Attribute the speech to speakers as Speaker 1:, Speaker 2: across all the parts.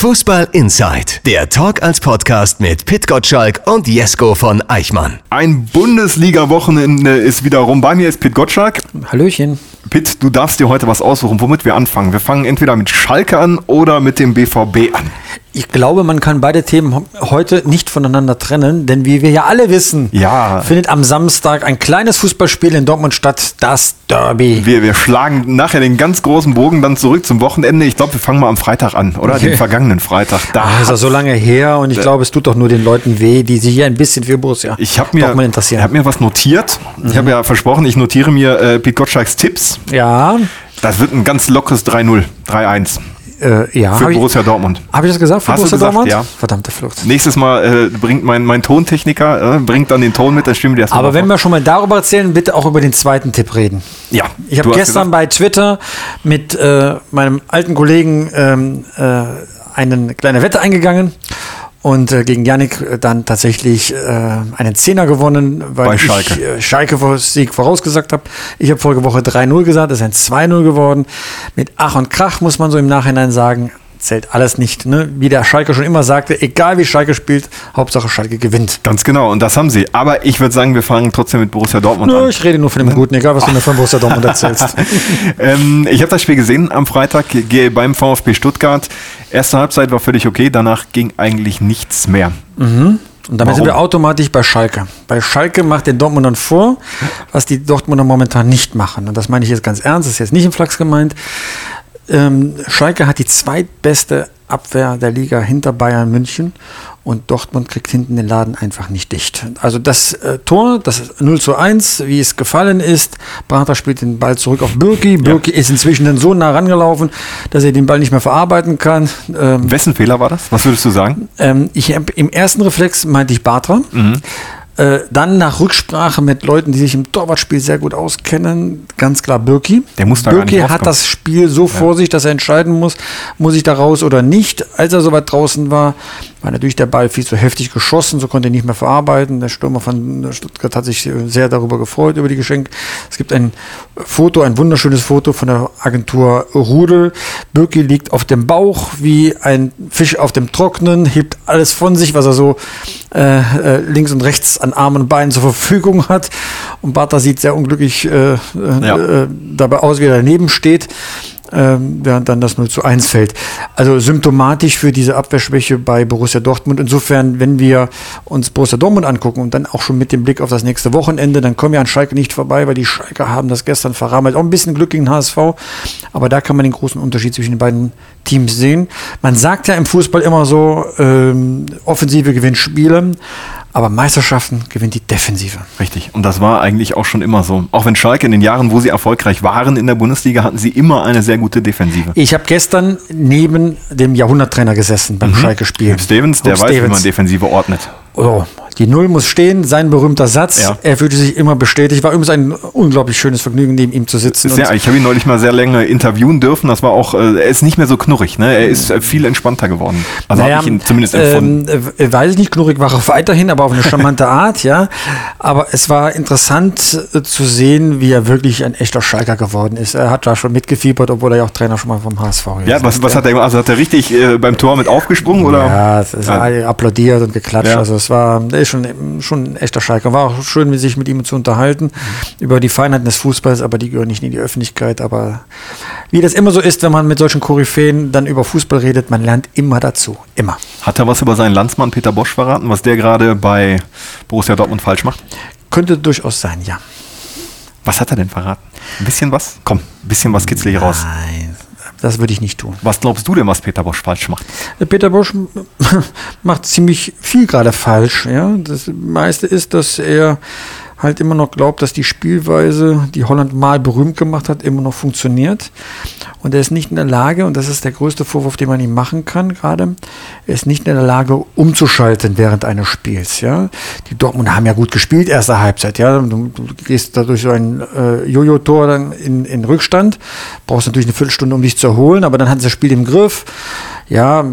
Speaker 1: Fußball Inside, der Talk als Podcast mit Pit Gottschalk und Jesko von Eichmann.
Speaker 2: Ein Bundesliga-Wochenende ist wieder rum. Bei mir ist Pit Gottschalk.
Speaker 3: Hallöchen.
Speaker 2: Pitt, du darfst dir heute was aussuchen, womit wir anfangen. Wir fangen entweder mit Schalke an oder mit dem BVB an.
Speaker 3: Ich glaube, man kann beide Themen heute nicht voneinander trennen, denn wie wir ja alle wissen,
Speaker 2: Ja.
Speaker 3: findet am Samstag ein kleines Fußballspiel in Dortmund statt, das Derby.
Speaker 2: Wir, wir schlagen nachher den ganz großen Bogen dann zurück zum Wochenende. Ich glaube, wir fangen mal am Freitag an, oder?
Speaker 3: Okay.
Speaker 2: Den vergangenen Freitag. Da
Speaker 3: Ah, ist ja so lange her und ich glaube, es tut doch nur den Leuten weh, die sich hier ein bisschen für Borussia
Speaker 2: ich habe mir,
Speaker 3: Dortmund
Speaker 2: ich
Speaker 3: interessieren.
Speaker 2: hab mir was notiert. Ich habe ja versprochen, ich notiere mir äh, Pete Gottschalks Tipps.
Speaker 3: ja,
Speaker 2: Das wird ein ganz lockeres 3-0, 3-1
Speaker 3: äh, ja.
Speaker 2: für
Speaker 3: Hab ich,
Speaker 2: Borussia Dortmund.
Speaker 3: hab ich das gesagt für
Speaker 2: Hast du
Speaker 3: Borussia
Speaker 2: gesagt,
Speaker 3: Dortmund?
Speaker 2: ja.
Speaker 3: Verdammte Flucht.
Speaker 2: Nächstes Mal äh, bringt mein, mein Tontechniker, äh, bringt dann den Ton mit, dann stimmen wir das
Speaker 3: Aber wenn
Speaker 2: vor.
Speaker 3: wir schon mal darüber erzählen, bitte auch über den zweiten Tipp reden.
Speaker 2: Ja,
Speaker 3: Ich habe
Speaker 2: du
Speaker 3: gestern
Speaker 2: gesagt-
Speaker 3: bei Twitter mit äh, meinem alten Kollegen ähm, äh, eine kleine Wette eingegangen und äh, gegen Yannick äh, dann tatsächlich äh, einen Zehner gewonnen, weil
Speaker 2: Bei
Speaker 3: ich
Speaker 2: Schalke.
Speaker 3: äh, Schalke vor Sieg vorausgesagt habe. Ich habe vorige Woche 3-0 gesagt, es ist ein 2-0 geworden. Mit Ach und Krach muss man so im Nachhinein sagen, zählt alles nicht. Ne? Wie der Schalke schon immer sagte, egal wie Schalke spielt, Hauptsache Schalke gewinnt.
Speaker 2: Ganz genau, und das haben sie. Aber ich würde sagen, wir fangen trotzdem mit Borussia Dortmund
Speaker 3: Nö,
Speaker 2: an.
Speaker 3: ich rede nur von dem Guten, egal was du mir von Borussia Dortmund erzählst.
Speaker 2: ähm, ich habe das Spiel gesehen am Freitag beim VfB Stuttgart. Erste Halbzeit war völlig okay, danach ging eigentlich nichts mehr.
Speaker 3: Und damit
Speaker 2: Warum?
Speaker 3: sind wir automatisch bei Schalke. Bei Schalke macht den Dortmundern vor, was die Dortmunder momentan nicht machen. Und das meine ich jetzt ganz ernst, das ist jetzt nicht im Flachs gemeint. Ähm, Schalke hat die zweitbeste Abwehr der Liga hinter Bayern München und Dortmund kriegt hinten den Laden einfach nicht dicht. Also das äh, Tor, das ist 0 zu 1, wie es gefallen ist. Prater spielt den Ball zurück auf Birki. Birki ist inzwischen dann so nah rangelaufen, dass er den Ball nicht mehr verarbeiten kann. Ähm,
Speaker 2: Wessen Fehler war das? Was würdest du sagen?
Speaker 3: ähm, ich Im ersten Reflex meinte ich Batra. Äh, dann nach Rücksprache mit Leuten, die sich im Torwartspiel sehr gut auskennen, ganz klar Birki.
Speaker 2: Der muss da
Speaker 3: Birki hat das Spiel so vor sich, dass er entscheiden muss, muss ich da raus oder nicht. Als er soweit draußen war, war natürlich der Ball viel zu heftig geschossen, so konnte er nicht mehr verarbeiten. Der Stürmer von Stuttgart hat sich sehr darüber gefreut, über die Geschenke. Es gibt ein Foto, ein wunderschönes Foto von der Agentur Rudel. Birki liegt auf dem Bauch wie ein Fisch auf dem Trocknen, hebt alles von sich, was er so äh, äh, links und rechts an Armen und Beinen zur Verfügung hat. Und Bata sieht sehr unglücklich äh, äh,
Speaker 2: Ja.
Speaker 3: äh, dabei aus, wie er daneben steht, ähm, während dann das 0 zu 1 fällt. Also symptomatisch für diese Abwehrschwäche bei Borussia Dortmund. Insofern, wenn wir uns Borussia Dortmund angucken und dann auch schon mit dem Blick auf das nächste Wochenende, dann kommen wir an Schalke nicht vorbei, weil die Schalke haben das gestern verrammelt. Auch ein bisschen Glück gegen HSV, aber da kann man den großen Unterschied zwischen den beiden Teams sehen. Man sagt ja im Fußball immer so, ähm, Offensive gewinnt Spiele, aber Meisterschaften gewinnt die Defensive.
Speaker 2: Richtig. Und das war eigentlich auch schon immer so. Auch wenn Schalke in den Jahren, wo sie erfolgreich waren in der Bundesliga, hatten sie immer eine sehr gute Defensive.
Speaker 3: Ich habe gestern neben dem Jahrhunderttrainer gesessen beim Schalke-Spiel.
Speaker 2: Hugh Stevens, der
Speaker 3: Hugh
Speaker 2: weiß, wie
Speaker 3: Stevens.
Speaker 2: man Defensive ordnet.
Speaker 3: Oh, die Null muss stehen, sein berühmter Satz.
Speaker 2: Ja.
Speaker 3: Er fühlte sich immer bestätigt. War übrigens ein unglaublich schönes Vergnügen, neben ihm zu sitzen.
Speaker 2: Sehr, ich habe ihn neulich mal sehr lange interviewen dürfen. Das war auch, äh, er ist nicht mehr so knurrig. Ne? Er ist äh, viel entspannter geworden. Also habe ich ihn zumindest empfunden.
Speaker 3: Ähm, äh, weiß ich nicht, knurig war er weiterhin, aber auf eine charmante Art, ja. Aber es war interessant äh, zu sehen, wie er wirklich ein echter Schalker geworden ist. Er hat da schon mitgefiebert, obwohl er ja auch Trainer schon mal vom HSV gewesen
Speaker 2: ja, was,
Speaker 3: ist,
Speaker 2: was hat er gemacht? Also hat er richtig äh, beim Tor mit aufgesprungen? Oder?
Speaker 3: Ja, es ist
Speaker 2: Ja.
Speaker 3: applaudiert und geklatscht.
Speaker 2: Ja.
Speaker 3: Also es war, ist schon, schon ein echter Schalker. War auch schön, sich mit ihm zu unterhalten über die Feinheiten des Fußballs, aber die gehören nicht in die Öffentlichkeit. Aber wie das immer so ist, wenn man mit solchen Koryphäen dann über Fußball redet, man lernt immer dazu. Immer.
Speaker 2: Hat er was über seinen Landsmann Peter Bosch verraten, was der gerade bei Borussia Dortmund falsch macht?
Speaker 3: Könnte durchaus sein, ja.
Speaker 2: Was hat er denn verraten? Ein bisschen was? Komm, ein bisschen was kitzel hier raus.
Speaker 3: Nein, das würde ich nicht tun.
Speaker 2: Was glaubst du denn, was Peter Bosch falsch macht?
Speaker 3: Peter Bosch macht ziemlich viel gerade falsch. Ja? Das meiste ist, dass er halt immer noch glaubt, dass die Spielweise, die Holland mal berühmt gemacht hat, immer noch funktioniert. Und er ist nicht in der Lage, und das ist der größte Vorwurf, den man ihm machen kann gerade, er ist nicht in der Lage, umzuschalten während eines Spiels. Ja? Die Dortmunder haben ja gut gespielt, erste Halbzeit. Ja? Du, du gehst dadurch so ein äh, Jojo-Tor dann in, in Rückstand, brauchst natürlich eine Viertelstunde, um dich zu erholen, aber dann hat das Spiel im Griff. ja,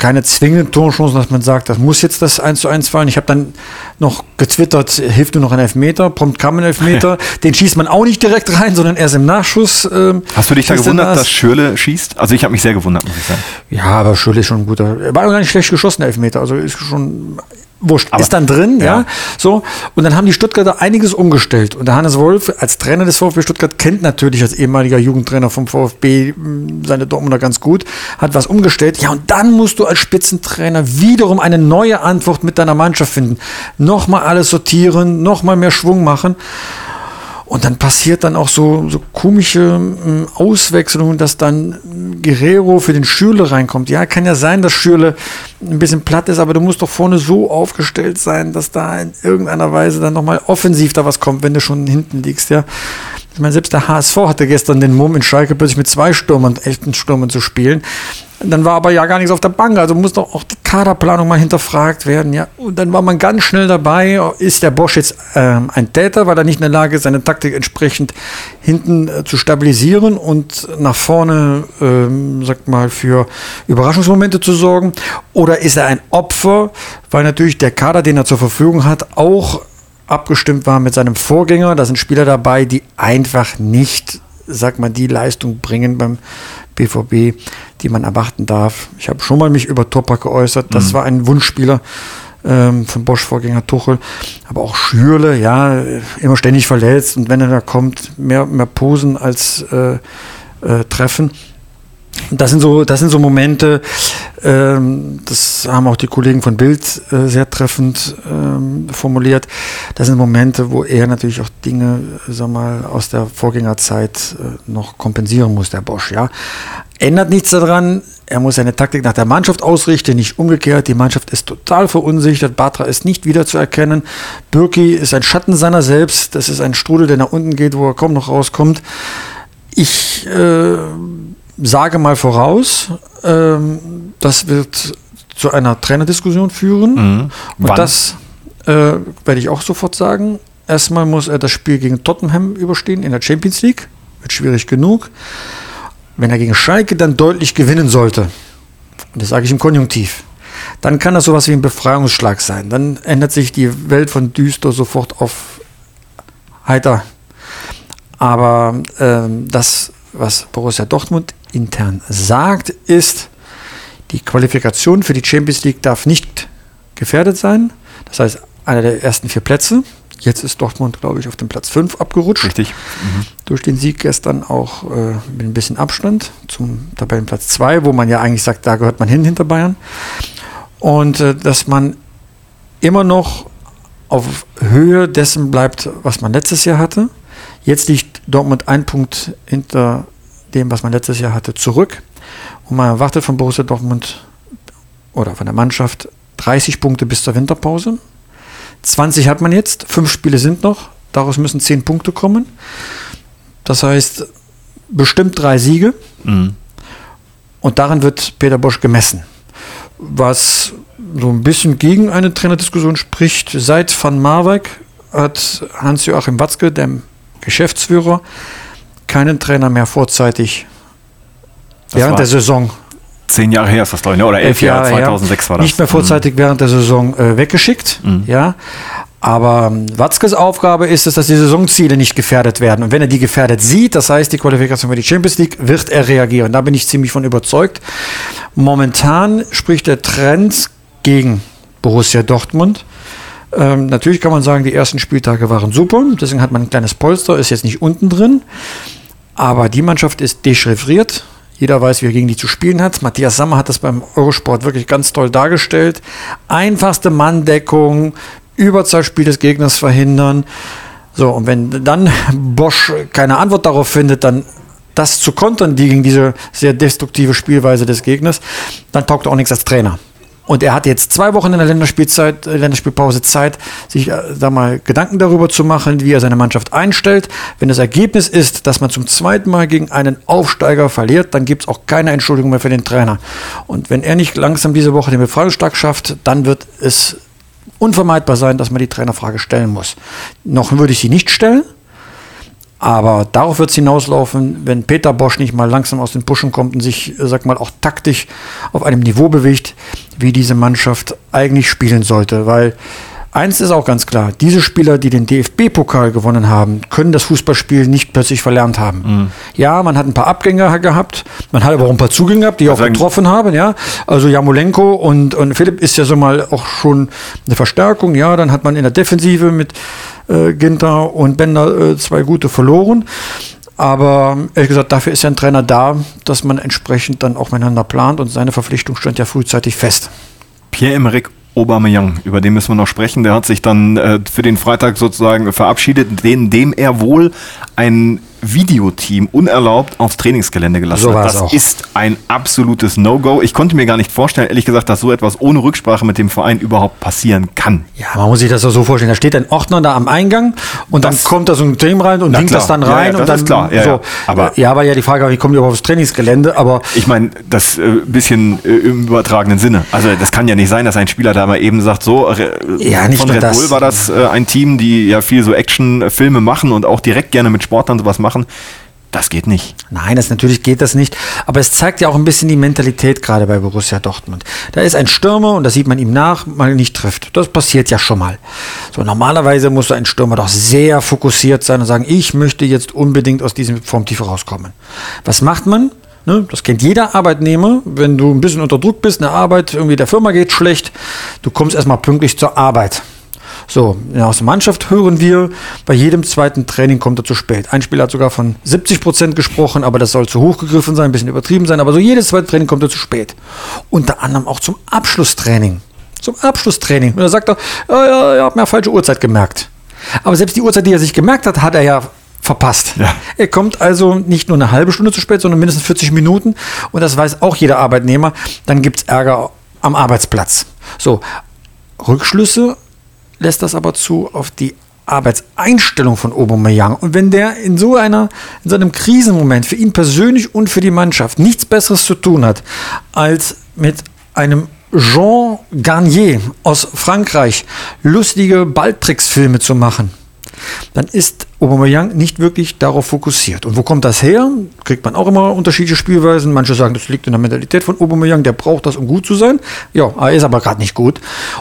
Speaker 3: keine zwingenden Torchancen, dass man sagt, das muss jetzt das 1 zu 1 fallen. Ich habe dann noch getwittert, hilft nur noch ein Elfmeter, prompt kam ein Elfmeter. Den schießt man auch nicht direkt rein, sondern erst im Nachschuss. Ähm,
Speaker 2: Hast du dich da
Speaker 3: er
Speaker 2: gewundert,
Speaker 3: das.
Speaker 2: dass Schürle schießt? Also ich habe mich sehr gewundert, muss ich sagen.
Speaker 3: Ja, aber Schürrle ist schon ein guter. Er war gar nicht schlecht geschossen, Elfmeter. Also ist schon. Wurscht,
Speaker 2: Aber-
Speaker 3: ist dann drin, ja.
Speaker 2: ja.
Speaker 3: So. Und dann haben die Stuttgarter einiges umgestellt. Und der Hannes Wolf als Trainer des VfB Stuttgart kennt natürlich als ehemaliger Jugendtrainer vom VfB mh, seine Dortmunder ganz gut, hat was umgestellt. Ja, und dann musst du als Spitzentrainer wiederum eine neue Antwort mit deiner Mannschaft finden. Nochmal alles sortieren, nochmal mehr Schwung machen. Und dann passiert dann auch so, so komische ähm, Auswechslungen, dass dann Guerrero für den Schürle reinkommt. Ja, kann ja sein, dass Schürle ein bisschen platt ist, aber du musst doch vorne so aufgestellt sein, dass da in irgendeiner Weise dann nochmal offensiv da was kommt, wenn du schon hinten liegst, ja. Ich meine, selbst der HSV hatte gestern den Mumm in Schalke plötzlich mit zwei Stürmern, echten Stürmern zu spielen. Dann war aber ja gar nichts auf der Bank, also muss doch auch die Kaderplanung mal hinterfragt werden, ja. Und dann war man ganz schnell dabei, ist der Bosch jetzt ähm, ein Täter, weil er nicht in der Lage ist, seine Taktik entsprechend hinten äh, zu stabilisieren und nach vorne, ähm, sagt mal, für Überraschungsmomente zu sorgen? Oder ist er ein Opfer, weil natürlich der Kader, den er zur Verfügung hat, auch abgestimmt war mit seinem Vorgänger. Da sind Spieler dabei, die einfach nicht, sag mal, die Leistung bringen beim BVB, die man erwarten darf. Ich habe schon mal mich über Topak geäußert. Das war ein Wunschspieler ähm, von Bosch-Vorgänger Tuchel. Aber auch Schürle, ja, immer ständig verletzt. Und wenn er da kommt, mehr, mehr Posen als äh, äh, Treffen. Das sind so, das sind so Momente, ähm, das haben auch die Kollegen von Bild äh, sehr treffend ähm, formuliert. Das sind Momente, wo er natürlich auch Dinge, äh, sag mal, aus der Vorgängerzeit äh, noch kompensieren muss, der Bosch, ja. Ändert nichts daran, er muss seine Taktik nach der Mannschaft ausrichten, nicht umgekehrt. Die Mannschaft ist total verunsichert. Batra ist nicht wiederzuerkennen. Birki ist ein Schatten seiner selbst. Das ist ein Strudel, der nach unten geht, wo er kaum noch rauskommt. Ich äh, sage mal voraus, ähm, das wird zu einer Trainerdiskussion führen.
Speaker 2: Mhm.
Speaker 3: Und
Speaker 2: Wann?
Speaker 3: das äh, werde ich auch sofort sagen. Erstmal muss er das Spiel gegen Tottenham überstehen in der Champions League. Wird schwierig genug. Wenn er gegen Schalke dann deutlich gewinnen sollte, und das sage ich im Konjunktiv, dann kann das sowas wie ein Befreiungsschlag sein. Dann ändert sich die Welt von düster sofort auf heiter. Aber ähm, das, was Borussia Dortmund intern sagt, ist, die Qualifikation für die Champions League darf nicht gefährdet sein. Das heißt, einer der ersten vier Plätze. Jetzt ist Dortmund, glaube ich, auf dem Platz 5 abgerutscht.
Speaker 2: Richtig.
Speaker 3: Durch den Sieg gestern auch äh, mit ein bisschen Abstand zum Tabellenplatz 2, wo man ja eigentlich sagt, da gehört man hin hinter Bayern. Und äh, dass man immer noch auf Höhe dessen bleibt, was man letztes Jahr hatte. Jetzt liegt Dortmund ein Punkt hinter dem, was man letztes Jahr hatte, zurück. Und man erwartet von Borussia Dortmund oder von der Mannschaft 30 Punkte bis zur Winterpause. 20 hat man jetzt, fünf Spiele sind noch, daraus müssen 10 Punkte kommen. Das heißt, bestimmt drei Siege
Speaker 2: Mhm.
Speaker 3: und daran wird Peter Bosch gemessen. Was so ein bisschen gegen eine Trainerdiskussion spricht, seit Van Marwijk hat Hans-Joachim Watzke, der Geschäftsführer, keinen Trainer mehr vorzeitig
Speaker 2: Das
Speaker 3: während der Saison
Speaker 2: Zehn Jahre her ist das, glaube ich, ne? oder elf Jahre, 2006 war das.
Speaker 3: Nicht mehr vorzeitig während der Saison äh, weggeschickt.
Speaker 2: Mhm.
Speaker 3: Ja. Aber ähm, Watzkes Aufgabe ist es, dass die Saisonziele nicht gefährdet werden. Und wenn er die gefährdet sieht, das heißt die Qualifikation für die Champions League, wird er reagieren. Da bin ich ziemlich von überzeugt. Momentan spricht der Trend gegen Borussia Dortmund. Ähm, natürlich kann man sagen, die ersten Spieltage waren super. Deswegen hat man ein kleines Polster, ist jetzt nicht unten drin. Aber die Mannschaft ist dechiffriert. Jeder weiß, wie er gegen die zu spielen hat. Matthias Sammer hat das beim Eurosport wirklich ganz toll dargestellt. Einfachste Manndeckung, Überzahlspiel des Gegners verhindern. So, und wenn dann Bosch keine Antwort darauf findet, dann das zu kontern, die gegen diese sehr destruktive Spielweise des Gegners, dann taugt auch nichts als Trainer. Und er hat jetzt zwei Wochen in der Länderspielzeit, äh, Länderspielpause Zeit, sich äh, da mal Gedanken darüber zu machen, wie er seine Mannschaft einstellt. Wenn das Ergebnis ist, dass man zum zweiten Mal gegen einen Aufsteiger verliert, dann gibt es auch keine Entschuldigung mehr für den Trainer. Und wenn er nicht langsam diese Woche den Befreiungsschlag schafft, dann wird es unvermeidbar sein, dass man die Trainerfrage stellen muss. Noch würde ich sie nicht stellen, Aber darauf wird es hinauslaufen, wenn Peter Bosch nicht mal langsam aus den Puschen kommt und sich, äh, sag mal, auch taktisch auf einem Niveau bewegt, wie diese Mannschaft eigentlich spielen sollte. Weil Eins ist auch ganz klar, diese Spieler, die den DFB-Pokal gewonnen haben, können das Fußballspiel nicht plötzlich verlernt haben. Mhm. Ja, man hat ein paar Abgänger gehabt, man hat aber auch ein paar Zugänge gehabt, die auch getroffen haben, ja. Also Jamolenko und, und Philipp ist ja so mal auch schon eine Verstärkung, ja. Dann hat man in der Defensive mit äh, Ginter und Bender äh, zwei gute verloren. Aber ehrlich gesagt, dafür ist ja ein Trainer da, dass man entsprechend dann auch miteinander plant und seine Verpflichtung stand ja frühzeitig fest.
Speaker 2: Pierre-Emerick Aubameyang, über den müssen wir noch sprechen. Der hat sich dann äh, für den Freitag sozusagen verabschiedet, den, dem er wohl ein Videoteam unerlaubt aufs Trainingsgelände gelassen so hat. Das auch. ist ein absolutes No-Go. Ich konnte mir gar nicht vorstellen, ehrlich gesagt, dass so etwas ohne Rücksprache mit dem Verein überhaupt passieren kann.
Speaker 3: Ja, man muss sich das so vorstellen. Da steht ein Ordner da am Eingang und das, dann kommt da so ein Team rein und winkt das dann rein.
Speaker 2: Ja, ja,
Speaker 3: das und dann,
Speaker 2: ist klar. Ja,
Speaker 3: so. aber, ja, aber ja die Frage, wie kommen die überhaupt aufs Trainingsgelände? Aber
Speaker 2: ich meine, das äh, bisschen äh, im übertragenen Sinne. Also das kann ja nicht sein, dass ein Spieler da mal eben sagt, so äh,
Speaker 3: ja, nicht
Speaker 2: von Red
Speaker 3: das.
Speaker 2: Bull war das äh, ein Team, die ja viel so Actionfilme machen und auch direkt gerne mit Sportlern sowas machen. Das geht nicht.
Speaker 3: Nein, das natürlich geht das nicht. Aber es zeigt ja auch ein bisschen die Mentalität gerade bei Borussia Dortmund. Da ist ein Stürmer und das sieht man ihm nach, mal nicht trifft. Das passiert ja schon mal. So normalerweise muss ein Stürmer doch sehr fokussiert sein und sagen, ich möchte jetzt unbedingt aus diesem Formtief rauskommen. Was macht man? Ne, das kennt jeder Arbeitnehmer. Wenn du ein bisschen unter Druck bist, eine Arbeit, irgendwie der Firma geht schlecht, du kommst erstmal pünktlich zur Arbeit. So, aus der Mannschaft hören wir, bei jedem zweiten Training kommt er zu spät. Ein Spieler hat sogar von 70 Prozent gesprochen, aber das soll zu hoch gegriffen sein, ein bisschen übertrieben sein, aber so jedes zweite Training kommt er zu spät. Unter anderem auch zum Abschlusstraining. Zum Abschlusstraining. Und da sagt er, ja, ja, ja, hab mir falsche Uhrzeit gemerkt. Aber selbst die Uhrzeit, die er sich gemerkt hat, hat er ja verpasst. Ja. Er kommt also nicht nur eine halbe Stunde zu spät, sondern mindestens 40 Minuten. Und das weiß auch jeder Arbeitnehmer. Dann gibt es Ärger am Arbeitsplatz. So, Rückschlüsse lässt das aber zu auf die Arbeitseinstellung von Aubameyang. Und wenn der in so einer, in so einem Krisenmoment für ihn persönlich und für die Mannschaft nichts Besseres zu tun hat, als mit einem Jean Garnier aus Frankreich lustige Balltricksfilme zu machen, dann ist Aubameyang nicht wirklich darauf fokussiert. Und wo kommt das her? Kriegt man auch immer unterschiedliche Spielweisen. Manche sagen, das liegt in der Mentalität von Aubameyang, der braucht das, um gut zu sein. Ja, er ist aber gerade nicht gut.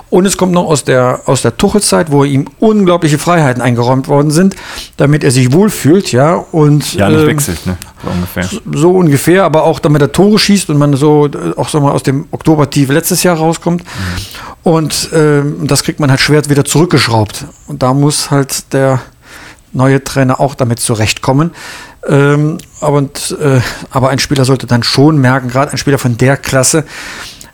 Speaker 3: Und es kommt noch aus der, aus der Tuchelzeit, wo ihm unglaubliche Freiheiten eingeräumt worden sind, damit er sich wohlfühlt, ja. Und,
Speaker 2: ja, nicht ähm, wechselt, ne? So ungefähr.
Speaker 3: So, so, ungefähr, aber auch damit er Tore schießt und man so äh, auch so mal aus dem Oktobertief letztes Jahr rauskommt. Mhm. Und äh, das kriegt man halt schwer wieder zurückgeschraubt. Und da muss halt der neue Trainer auch damit zurechtkommen. Ähm, aber, äh, aber ein Spieler sollte dann schon merken, gerade ein Spieler von der Klasse,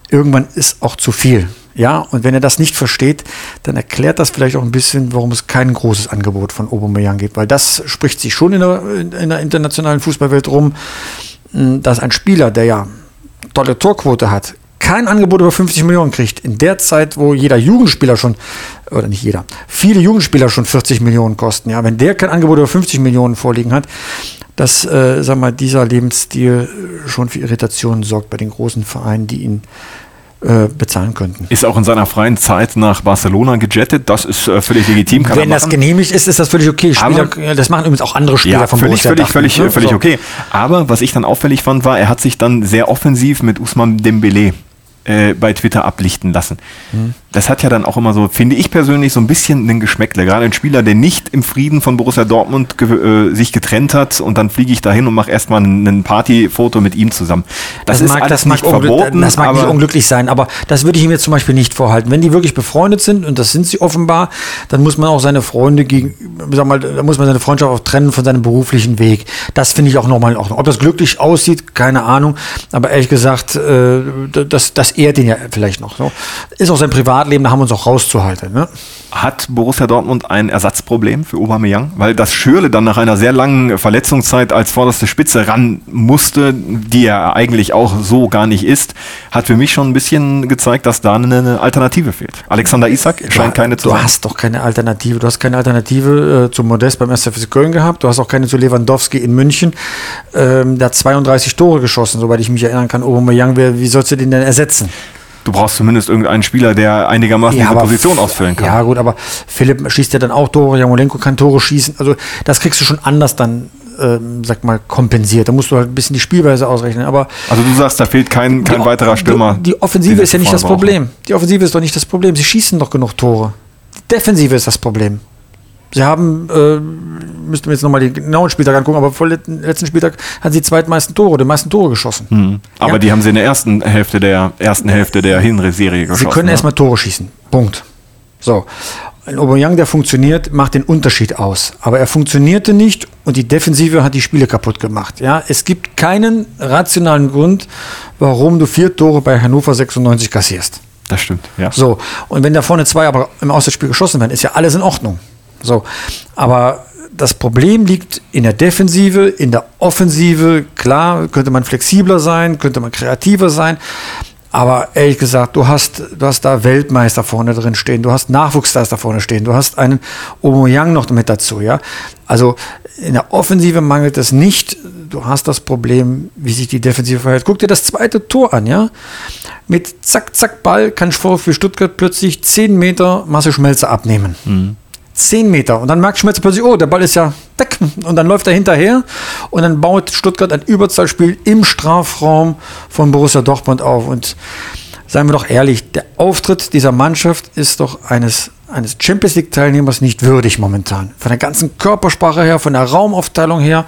Speaker 3: irgendwann ist auch zu viel. Ja, und wenn er das nicht versteht, dann erklärt das vielleicht auch ein bisschen, warum es kein großes Angebot von Aubameyang gibt, weil das spricht sich schon in der, in der internationalen Fußballwelt rum, dass ein Spieler, der ja tolle Torquote hat, kein Angebot über 50 Millionen kriegt, in der Zeit, wo jeder Jugendspieler schon, oder nicht jeder, viele Jugendspieler schon 40 Millionen kosten, ja, wenn der kein Angebot über 50 Millionen vorliegen hat, dass, äh, sag mal, dieser Lebensstil schon für Irritationen sorgt bei den großen Vereinen, die ihn äh, bezahlen könnten.
Speaker 2: Ist auch in seiner freien Zeit nach Barcelona gejettet. Das ist äh, völlig legitim.
Speaker 3: Kann Wenn das genehmigt ist, ist das völlig okay. Spieler, Aber, das machen übrigens auch andere Spieler ja,
Speaker 2: vom völlig, Borussia völlig, völlig, ne? völlig okay. Aber was ich dann auffällig fand, war, er hat sich dann sehr offensiv mit Usman Dembele äh, bei Twitter ablichten lassen. Mhm das hat ja dann auch immer so, finde ich persönlich, so ein bisschen einen Geschmäckle. Gerade ein Spieler, der nicht im Frieden von Borussia Dortmund ge äh, sich getrennt hat und dann fliege ich dahin und mache erstmal ein Partyfoto mit ihm zusammen.
Speaker 3: Das, das ist mag, das nicht verboten. Das mag nicht unglücklich sein, aber das würde ich ihm jetzt zum Beispiel nicht vorhalten. Wenn die wirklich befreundet sind, und das sind sie offenbar, dann muss man auch seine Freunde gegen, sag mal, da muss man seine Freundschaft auch trennen von seinem beruflichen Weg. Das finde ich auch nochmal in Ordnung. Ob das glücklich aussieht, keine Ahnung. Aber ehrlich gesagt, äh, das, das ehrt ihn ja vielleicht noch. So. Ist auch sein Privat Privatleben, da haben wir uns auch rauszuhalten. Ne?
Speaker 2: Hat Borussia Dortmund ein Ersatzproblem für Aubameyang? Weil das Schürle dann nach einer sehr langen Verletzungszeit als vorderste Spitze ran musste, die er eigentlich auch so gar nicht ist, hat für mich schon ein bisschen gezeigt, dass da eine Alternative fehlt. Alexander Isak scheint keine
Speaker 3: zu Du hast doch keine Alternative. Du hast keine Alternative äh, zu Modest beim SFC Köln gehabt. Du hast auch keine zu Lewandowski in München. Ähm, der hat 32 Tore geschossen, soweit ich mich erinnern kann. Aubameyang, wie sollst du den denn ersetzen?
Speaker 2: Du brauchst zumindest irgendeinen Spieler, der einigermaßen
Speaker 3: Ja,
Speaker 2: diese
Speaker 3: aber
Speaker 2: Position ausfüllen kann.
Speaker 3: Ja, gut, aber Philipp schießt ja dann auch Tore, Jamolenko kann Tore schießen. Also das kriegst du schon anders dann, ähm, sag mal, kompensiert. Da musst du halt ein bisschen die Spielweise ausrechnen. Aber
Speaker 2: Also du sagst, da fehlt kein, kein
Speaker 3: die,
Speaker 2: weiterer Stürmer.
Speaker 3: Die, die Offensive ist ja nicht das
Speaker 2: brauchen.
Speaker 3: Problem. Die Offensive ist doch nicht das Problem. Sie schießen doch genug Tore. Die Defensive ist das Problem. Sie haben, äh, müssten wir jetzt nochmal den genauen Spieltag angucken, aber vor letzten letzten Spieltag hatten sie die zweitmeisten Tore, die meisten Tore geschossen.
Speaker 2: Mhm. Aber
Speaker 3: Ja.
Speaker 2: die haben sie in der ersten Hälfte der ersten Hälfte der Hinserie geschossen.
Speaker 3: Sie können
Speaker 2: ne?
Speaker 3: erstmal Tore schießen. Punkt. So. Ein Aubameyang, der funktioniert, macht den Unterschied aus. Aber er funktionierte nicht und die Defensive hat die Spiele kaputt gemacht. Ja, es gibt keinen rationalen Grund, warum du vier Tore bei Hannover 96 kassierst.
Speaker 2: Das stimmt, ja.
Speaker 3: So. Und wenn da vorne zwei aber im Auswärtsspiel geschossen werden, ist ja alles in Ordnung. So. Aber das Problem liegt in der Defensive, in der Offensive. Klar, könnte man flexibler sein, könnte man kreativer sein. Aber ehrlich gesagt, du hast, du hast da Weltmeister vorne drin stehen, du hast Nachwuchsstars da vorne stehen, du hast einen Omoyang noch mit dazu, ja. Also in der Offensive mangelt es nicht. Du hast das Problem, wie sich die Defensive verhält. Guck dir das zweite Tor an, ja. Mit zack, zack, Ball kann VfB Stuttgart plötzlich 10 Meter Masse Schmelzer abnehmen. 10 Meter. Und dann merkt Schmelzer plötzlich, oh, der Ball ist ja weg. Und dann läuft er hinterher und dann baut Stuttgart ein Überzahlspiel im Strafraum von Borussia Dortmund auf. Und seien wir doch ehrlich, der Auftritt dieser Mannschaft ist doch eines, eines Champions League-Teilnehmers nicht würdig momentan. Von der ganzen Körpersprache her, von der Raumaufteilung her.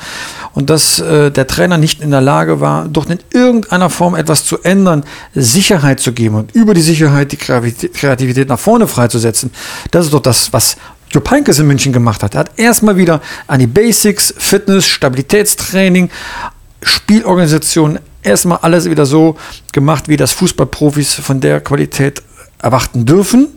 Speaker 3: Und dass äh, der Trainer nicht in der Lage war, doch in irgendeiner Form etwas zu ändern, Sicherheit zu geben und über die Sicherheit die Kreativität Kreativität nach vorne freizusetzen. Das ist doch das, was Jupp Heynckes in München gemacht hat. Er hat erstmal wieder an die Basics, Fitness, Stabilitätstraining, Spielorganisation, erstmal alles wieder so gemacht, wie das Fußballprofis von der Qualität erwarten dürfen.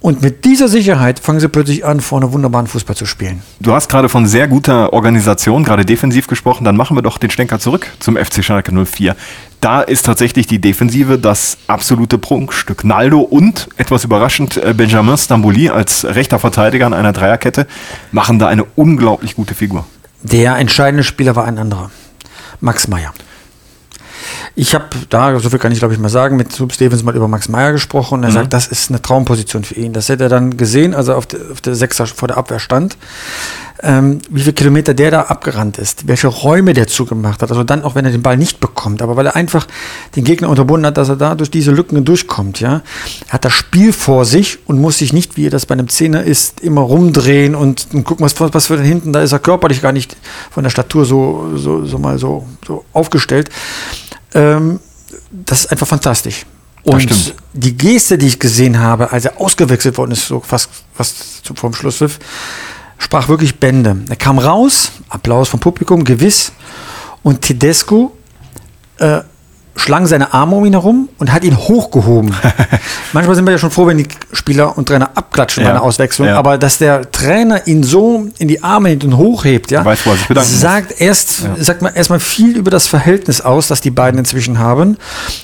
Speaker 3: Und mit dieser Sicherheit fangen sie plötzlich an, vorne wunderbaren Fußball zu spielen.
Speaker 2: Du hast gerade von sehr guter Organisation, gerade defensiv gesprochen. Dann machen wir doch den Schlenker zurück zum FC Schalke 04. Da ist tatsächlich die Defensive das absolute Prunkstück. Naldo und, etwas überraschend, äh, Benjamin Stambouli als rechter Verteidiger an einer Dreierkette machen da eine unglaublich gute Figur.
Speaker 3: Der entscheidende Spieler war ein anderer. Max Meyer. Ich habe da, so viel kann ich glaube ich mal sagen, mit Sub Stevens mal über Max Meyer gesprochen und er sagt, das ist eine Traumposition für ihn. Das hätte er dann gesehen, als er auf der, auf der Sechser vor der Abwehr stand. Ähm, wie viele Kilometer der da abgerannt ist, welche Räume der zugemacht hat. Also dann auch, wenn er den Ball nicht bekommt, aber weil er einfach den Gegner unterbunden hat, dass er da durch diese Lücken durchkommt. Ja, er hat das Spiel vor sich und muss sich nicht, wie das bei einem Zehner ist, immer rumdrehen und, und gucken, was, was für den hinten. Da ist er körperlich gar nicht von der Statur so, so, so mal so, so aufgestellt. Ähm, das ist einfach fantastisch. Und die Geste, die ich gesehen habe, als er ausgewechselt worden ist, so fast, fast zum- vom Schlusspfiff, sprach wirklich Bände. Er kam raus, Applaus vom Publikum, gewiss, und Tedesco äh, schlang seine Arme um ihn herum und hat ihn hochgehoben. Manchmal sind wir ja schon froh, wenn die Spieler und Trainer abklatschen bei
Speaker 2: Ja,
Speaker 3: einer Auswechslung,
Speaker 2: ja.
Speaker 3: aber dass der Trainer ihn so in die Arme nimmt und hochhebt, ja,
Speaker 2: Weiß, bedanken muss.
Speaker 3: sagt erst, sagt mal erstmal viel über das Verhältnis aus, das die beiden inzwischen haben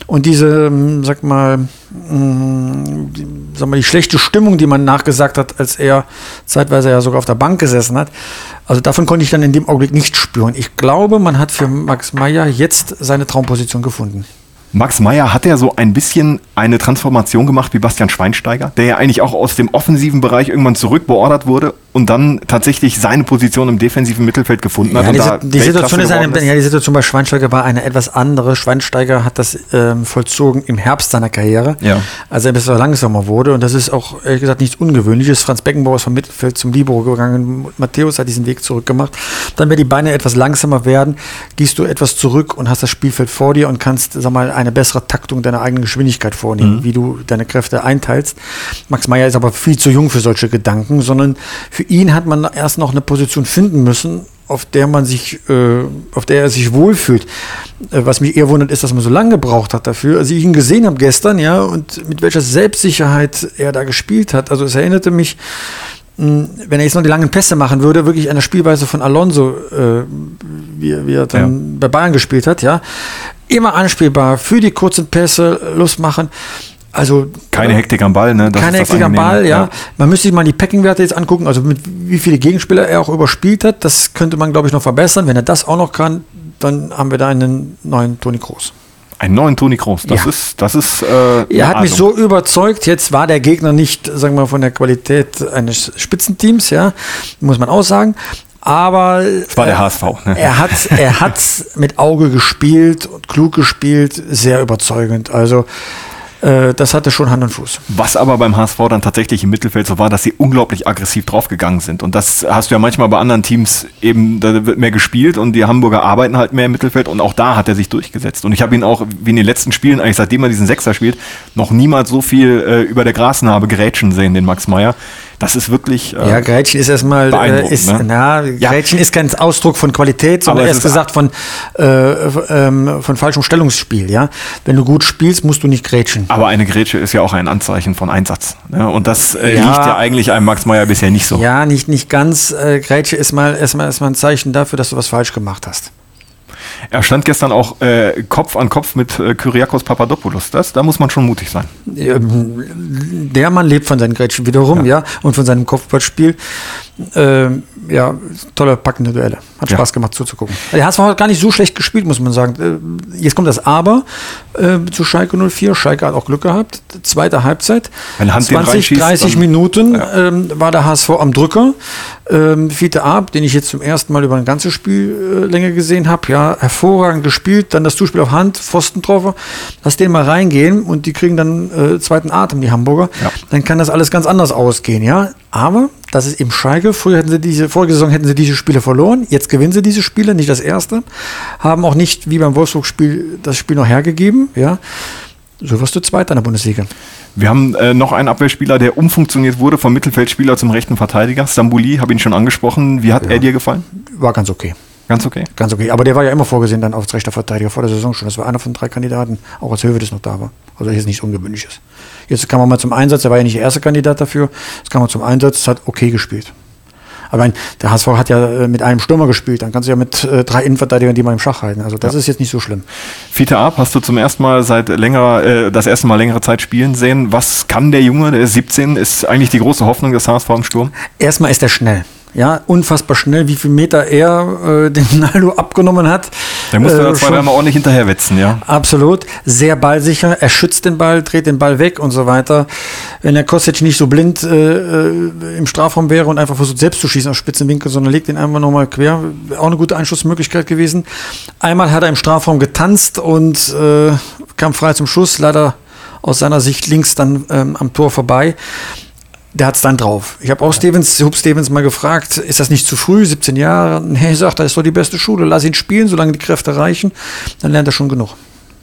Speaker 3: und diese, ähm, sag mal, mh, die, sag mal, die schlechte Stimmung, die man nachgesagt hat, als er zeitweise ja sogar auf der Bank gesessen hat. Also davon konnte ich dann in dem Augenblick nicht spüren. Ich glaube, man hat für Max Meyer jetzt seine Traumposition gefunden.
Speaker 2: Max Meyer hat ja so ein bisschen eine Transformation gemacht wie Bastian Schweinsteiger, der ja eigentlich auch aus dem offensiven Bereich irgendwann zurückbeordert wurde und dann tatsächlich seine Position im defensiven Mittelfeld gefunden hat.
Speaker 3: Ja, die, die, Situation ist eine,
Speaker 2: geworden
Speaker 3: ja, die Situation bei Schweinsteiger war eine etwas andere. Schweinsteiger hat das ähm, vollzogen im Herbst seiner Karriere,
Speaker 2: Ja.
Speaker 3: als er ein bisschen langsamer wurde. Und das ist auch, ehrlich gesagt, nichts Ungewöhnliches. Franz Beckenbauer ist vom Mittelfeld zum Libero gegangen. Matthäus hat diesen Weg zurückgemacht. Dann, wenn die Beine etwas langsamer werden, gehst du etwas zurück und hast das Spielfeld vor dir und kannst, sag mal, eine bessere Taktung deiner eigenen Geschwindigkeit vornehmen, wie du deine Kräfte einteilst. Max Meyer ist aber viel zu jung für solche Gedanken, sondern für ihn hat man erst noch eine Position finden müssen, auf der man sich, äh, auf der er sich wohlfühlt. Äh, was mich eher wundert, ist, dass man so lange gebraucht hat dafür. Als ich ihn gesehen habe gestern, ja, und mit welcher Selbstsicherheit er da gespielt hat. Also es erinnerte mich, mh, wenn er jetzt noch die langen Pässe machen würde, wirklich an der Spielweise von Alonso, äh, wie, wie er dann bei Bayern gespielt hat, ja. Immer anspielbar, für die kurzen Pässe, Lust machen. Also
Speaker 2: Keine Hektik am Ball, ne? Das
Speaker 3: keine Hektik am. Ball, ja. Man müsste sich mal die Packing-Werte jetzt angucken, also mit wie viele Gegenspieler er auch überspielt hat. Das könnte man, glaube ich, noch verbessern. Wenn er das auch noch kann, dann haben wir da einen neuen Toni Kroos.
Speaker 2: Einen neuen Toni Kroos. Das
Speaker 3: Ja.
Speaker 2: ist, das ist. Äh,
Speaker 3: Er hat
Speaker 2: eine
Speaker 3: mich
Speaker 2: Ahnung.
Speaker 3: so überzeugt. Jetzt war der Gegner nicht, sagen wir, mal, von der Qualität eines Spitzenteams, ja, muss man auch sagen. Aber
Speaker 2: Das war der HSV. Ne?
Speaker 3: er hat er hat's mit Auge gespielt und klug gespielt, sehr überzeugend. Also äh, das hatte schon Hand und Fuß.
Speaker 2: Was aber beim HSV dann tatsächlich im Mittelfeld so war, dass sie unglaublich aggressiv draufgegangen sind. Und das hast du ja manchmal bei anderen Teams eben, da wird mehr gespielt und die Hamburger arbeiten halt mehr im Mittelfeld und auch da hat er sich durchgesetzt. Und ich habe ihn auch, wie in den letzten Spielen, eigentlich seitdem er diesen Sechser spielt, noch niemals so viel äh, über der Grasnarbe gerätschen sehen, den Max Meyer. Das ist wirklich. Äh,
Speaker 3: Ja, Grätchen ist erstmal, äh, ist,
Speaker 2: ne?
Speaker 3: na,
Speaker 2: Ja.
Speaker 3: Grätchen ist kein Ausdruck von Qualität, sondern erst gesagt von, äh, ähm, von falschem Stellungsspiel, ja. Wenn du gut spielst, musst du nicht grätschen.
Speaker 2: aber eine Grätsche ist ja auch ein Anzeichen von Einsatz. Ne? Und das äh,
Speaker 3: Ja.
Speaker 2: liegt ja eigentlich einem Max Meyer bisher nicht so.
Speaker 3: Ja, nicht, nicht ganz. Äh, Grätsche ist mal erstmal erstmal ein Zeichen dafür, dass du was falsch gemacht hast.
Speaker 2: Er stand gestern auch äh, Kopf an Kopf mit äh, Kyriakos Papadopoulos. Das, da muss man schon mutig sein.
Speaker 3: Der Mann lebt von seinen Grätschen wiederum, ja, und von seinem Kopfballspiel. Ähm, ja, tolle, packende Duelle. Hat
Speaker 2: Ja.
Speaker 3: Spaß gemacht zuzugucken. Der HSV hat gar nicht so schlecht gespielt, muss man sagen. Äh, Jetzt kommt das Aber äh, zu Schalke 04. Schalke hat auch Glück gehabt. Zweite Halbzeit.
Speaker 2: Wenn Hand den
Speaker 3: 20,
Speaker 2: reinschießt,
Speaker 3: 30
Speaker 2: dann-
Speaker 3: Minuten
Speaker 2: Ja.
Speaker 3: ähm, war der HSV am Drücker. Ähm, Fiete Ab, den ich jetzt zum ersten Mal über eine ganze Spiellänge gesehen habe, ja, hervorragend gespielt. Dann das Zuspiel auf Hand, Pfostentreffer. Lass den mal reingehen und die kriegen dann äh, zweiten Atem, die Hamburger.
Speaker 2: Ja.
Speaker 3: Dann kann das alles ganz anders ausgehen, ja. Aber das ist eben Schalke. Früher hätten sie diese, vorige Saison hätten sie diese Spiele verloren. Jetzt gewinnen sie diese Spiele, nicht das erste. Haben auch nicht, wie beim Wolfsburg-Spiel, das Spiel noch hergegeben, ja. So wirst du Zweiter in der Bundesliga.
Speaker 2: Wir haben äh, noch einen Abwehrspieler, der umfunktioniert wurde vom Mittelfeldspieler zum rechten Verteidiger. Stambouli, habe ihn schon angesprochen. Wie hat er dir gefallen?
Speaker 3: War ganz okay.
Speaker 2: Ganz okay.
Speaker 3: Ganz okay. Aber der war ja immer vorgesehen dann als rechter Verteidiger vor der Saison schon. Das war einer von drei Kandidaten, auch als Höwe das noch da war. Also jetzt nichts Ungewöhnliches. Jetzt kam er mal zum Einsatz, er war ja nicht der erste Kandidat dafür. Jetzt kam er zum Einsatz, hat okay gespielt. Aber ein- der HSV hat ja äh, mit einem Stürmer gespielt, dann kannst du ja mit äh, drei Innenverteidigern die mal im Schach halten. Also das ist jetzt nicht so schlimm.
Speaker 2: Fiete Ab hast du zum ersten Mal seit längerer, äh, das erste Mal längere Zeit spielen sehen. Was kann der Junge? Der ist 17, ist eigentlich die große Hoffnung des HSV im Sturm.
Speaker 3: Erstmal ist er schnell. Ja, unfassbar schnell, wie viel Meter er äh, den Naldo abgenommen hat.
Speaker 2: Der musste
Speaker 3: Äh,
Speaker 2: zwei, dreimal ordentlich hinterherwetzen, ja.
Speaker 3: Absolut, sehr ballsicher. Er schützt den Ball, dreht den Ball weg und so weiter. Wenn der Kostic nicht so blind äh, äh, im Strafraum wäre und einfach versucht selbst zu schießen aus spitzen Winkel, sondern legt ihn einfach nochmal quer, wäre auch eine gute Einschussmöglichkeit gewesen. Einmal hat er im Strafraum getanzt und äh, kam frei zum Schuss, leider aus seiner Sicht links dann ähm, am Tor vorbei. Der hat es dann drauf. Ich habe auch Stevens, Hub Stevens mal gefragt, ist das nicht zu früh, 17 Jahre? Nee, sagt er, ist doch die beste Schule. Lass ihn spielen, solange die Kräfte reichen, dann lernt er schon genug.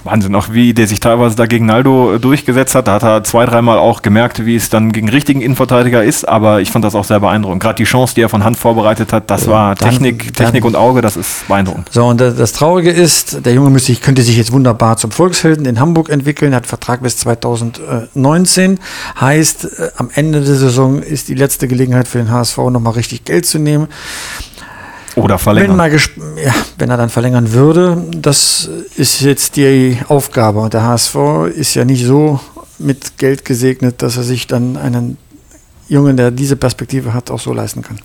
Speaker 2: Wahnsinn, auch wie der sich teilweise da gegen Naldo äh, durchgesetzt hat. Da hat er zwei, dreimal auch gemerkt, wie es dann gegen richtigen Innenverteidiger ist. Aber ich fand das auch sehr beeindruckend. Gerade die Chance, die er von Hand vorbereitet hat, das war
Speaker 3: dann-
Speaker 2: Technik,
Speaker 3: dann-
Speaker 2: Technik und Auge, das ist beeindruckend.
Speaker 3: So, und das, das Traurige ist, der Junge müsste, könnte sich jetzt wunderbar zum Volkshelden in Hamburg entwickeln, hat Vertrag bis 2019. Heißt, äh, am Ende der Saison ist die letzte Gelegenheit für den HSV nochmal richtig Geld zu nehmen.
Speaker 2: Oder verlängern.
Speaker 3: gesp- ja, wenn er dann verlängern würde, das ist jetzt die Aufgabe. Und der HSV ist ja nicht so mit Geld gesegnet, dass er sich dann einen Jungen, der diese Perspektive hat, auch so leisten kann.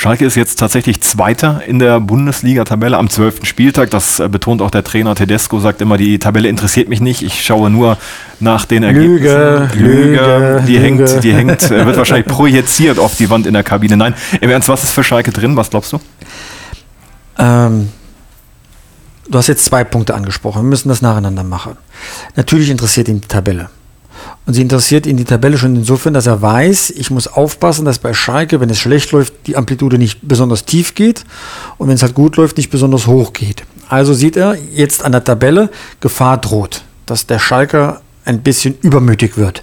Speaker 2: Schalke ist jetzt tatsächlich Zweiter in der Bundesliga-Tabelle am 12. Spieltag. Das äh, betont auch der Trainer Tedesco, sagt immer, die Tabelle interessiert mich nicht. Ich schaue nur nach den
Speaker 3: Lüge,
Speaker 2: Ergebnissen.
Speaker 3: Lüge,
Speaker 2: Die
Speaker 3: Lüge.
Speaker 2: hängt, die hängt, äh, wird wahrscheinlich projiziert auf die Wand in der Kabine. Nein, im Ernst, was ist für Schalke drin? Was glaubst du?
Speaker 3: Ähm, du hast jetzt zwei Punkte angesprochen. Wir müssen das nacheinander machen. Natürlich interessiert ihn die Tabelle. Und sie interessiert ihn die Tabelle schon insofern, dass er weiß, ich muss aufpassen, dass bei Schalke, wenn es schlecht läuft, die Amplitude nicht besonders tief geht und wenn es halt gut läuft, nicht besonders hoch geht. Also sieht er jetzt an der Tabelle, Gefahr droht, dass der Schalker ein bisschen übermütig wird.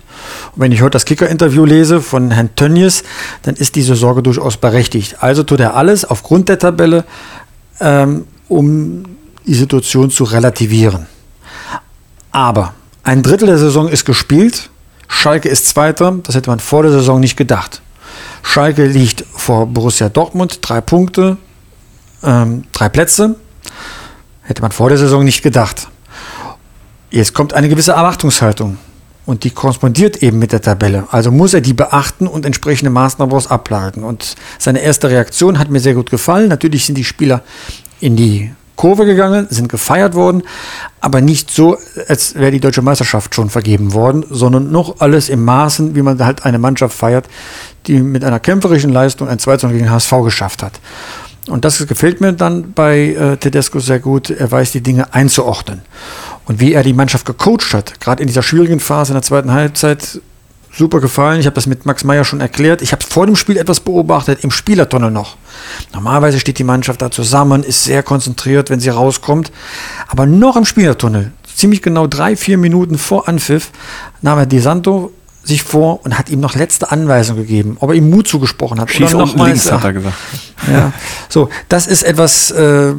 Speaker 3: Und wenn ich heute das Kicker-Interview lese von Herrn Tönnies, dann ist diese Sorge durchaus berechtigt. Also tut er alles aufgrund der Tabelle, ähm, um die Situation zu relativieren. Aber ein Drittel der Saison ist gespielt. Schalke ist Zweiter. Das hätte man vor der Saison nicht gedacht. Schalke liegt vor Borussia Dortmund. Drei Punkte, ähm, drei Plätze. Hätte man vor der Saison nicht gedacht. Jetzt kommt eine gewisse Erwartungshaltung. Und die korrespondiert eben mit der Tabelle. Also muss er die beachten und entsprechende Maßnahmen daraus ableiten. Und seine erste Reaktion hat mir sehr gut gefallen. Natürlich sind die Spieler in die Kurve gegangen, sind gefeiert worden, aber nicht so, als wäre die deutsche Meisterschaft schon vergeben worden, sondern noch alles im Maßen, wie man halt eine Mannschaft feiert, die mit einer kämpferischen Leistung ein 2 gegen HSV geschafft hat. Und das gefällt mir dann bei äh, Tedesco sehr gut. Er weiß, die Dinge einzuordnen. Und wie er die Mannschaft gecoacht hat, gerade in dieser schwierigen Phase in der zweiten Halbzeit, super gefallen. Ich habe das mit Max Meyer schon erklärt. Ich habe vor dem Spiel etwas beobachtet, im Spielertunnel noch. Normalerweise steht die Mannschaft da zusammen, ist sehr konzentriert, wenn sie rauskommt. Aber noch im Spielertunnel, ziemlich genau drei, vier Minuten vor Anpfiff, nahm er Di Santo sich vor und hat ihm noch letzte Anweisung gegeben, ob er ihm Mut zugesprochen hat.
Speaker 2: Schieß
Speaker 3: oder
Speaker 2: unten links, hat er gesagt.
Speaker 3: Ja, so, das ist etwas, äh,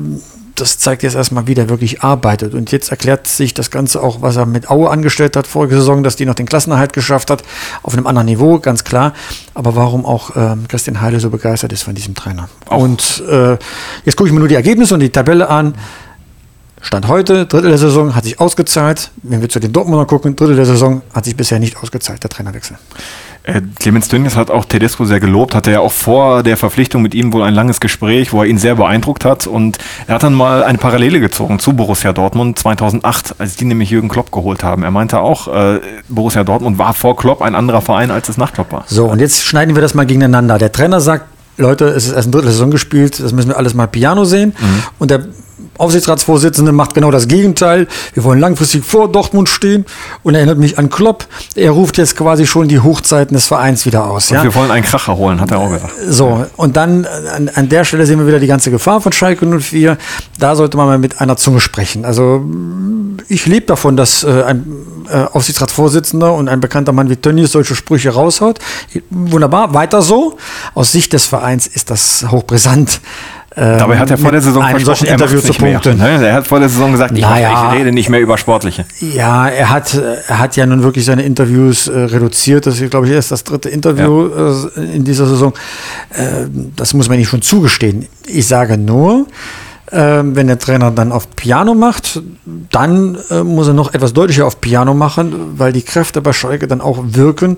Speaker 3: das zeigt jetzt erstmal, wie der wirklich arbeitet. Und jetzt erklärt sich das Ganze auch, was er mit Aue angestellt hat vorige Saison, dass die noch den Klassenerhalt geschafft hat, auf einem anderen Niveau, ganz klar. Aber warum auch ähm, Christian Heile so begeistert ist von diesem Trainer.
Speaker 2: Auch.
Speaker 3: Und äh, jetzt gucke ich mir nur die Ergebnisse und die Tabelle an. Stand heute, Drittel der Saison hat sich ausgezahlt. Wenn wir zu den Dortmundern gucken, Drittel der Saison hat sich bisher nicht ausgezahlt, der Trainerwechsel.
Speaker 2: Clemens Tönnies hat auch Tedesco sehr gelobt, hatte ja auch vor der Verpflichtung mit ihm wohl ein langes Gespräch, wo er ihn sehr beeindruckt hat und er hat dann mal eine Parallele gezogen zu Borussia Dortmund 2008, als die nämlich Jürgen Klopp geholt haben. Er meinte auch, äh, Borussia Dortmund war vor Klopp ein anderer Verein, als es nach Klopp war.
Speaker 3: So, und jetzt schneiden wir das mal gegeneinander. Der Trainer sagt, Leute, es ist erst ein Drittel der Saison gespielt, das müssen wir alles mal Piano sehen. Und der Aufsichtsratsvorsitzende macht genau das Gegenteil. Wir wollen langfristig vor Dortmund stehen und er erinnert mich an Klopp. Er ruft jetzt quasi schon die Hochzeiten des Vereins wieder aus.
Speaker 2: Und
Speaker 3: Ja?
Speaker 2: wir wollen einen Kracher holen, hat er auch gesagt.
Speaker 3: So, und dann an, an der Stelle sehen wir wieder die ganze Gefahr von Schalke 04. Da sollte man mal mit einer Zunge sprechen. Also ich lebe davon, dass äh, ein äh, Aufsichtsratsvorsitzender und ein bekannter Mann wie Tönnies solche Sprüche raushaut. Wunderbar, weiter so. Aus Sicht des Vereins ist das hochbrisant. ähm,
Speaker 2: Dabei hat er vor der Saison
Speaker 3: einem solchen
Speaker 2: er
Speaker 3: Interview zu
Speaker 2: nicht mehr.
Speaker 3: punkten.
Speaker 2: Ne? Er hat vor der Saison gesagt, ich,
Speaker 3: Naja.
Speaker 2: ich rede nicht mehr über Sportliche.
Speaker 3: Ja, er hat, er hat ja nun wirklich seine Interviews äh, reduziert. Das ist, glaube ich, erst das dritte Interview äh, in dieser Saison. Äh, das muss man nicht schon zugestehen. Ich sage nur, äh, wenn der Trainer dann auf Piano macht, dann äh, muss er noch etwas deutlicher auf Piano machen, weil die Kräfte bei Schalke dann auch wirken.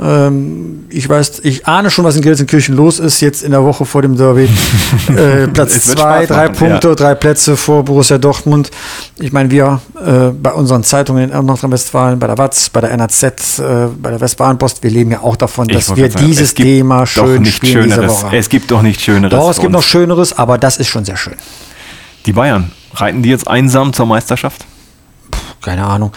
Speaker 3: Ähm, ich weiß, ich ahne schon, was in Gelsenkirchen los ist, jetzt in der Woche vor dem Derby. äh, Platz zwei, drei
Speaker 2: machen,
Speaker 3: Punkte,
Speaker 2: ja.
Speaker 3: drei Plätze vor Borussia Dortmund. Ich meine, wir äh, bei unseren Zeitungen in Nordrhein-Westfalen, bei der WAZ, bei der NRZ, äh, bei der Westfalenpost, wir leben ja auch davon,
Speaker 2: Ich
Speaker 3: dass wir
Speaker 2: sagen,
Speaker 3: dieses Thema schön spielen diese
Speaker 2: Schöneres.
Speaker 3: Woche.
Speaker 2: Es gibt doch nicht Schöneres.
Speaker 3: Doch, es gibt noch. Schöneres, aber das ist schon sehr schön.
Speaker 2: Die Bayern, reiten die jetzt einsam zur Meisterschaft?
Speaker 3: Keine Ahnung.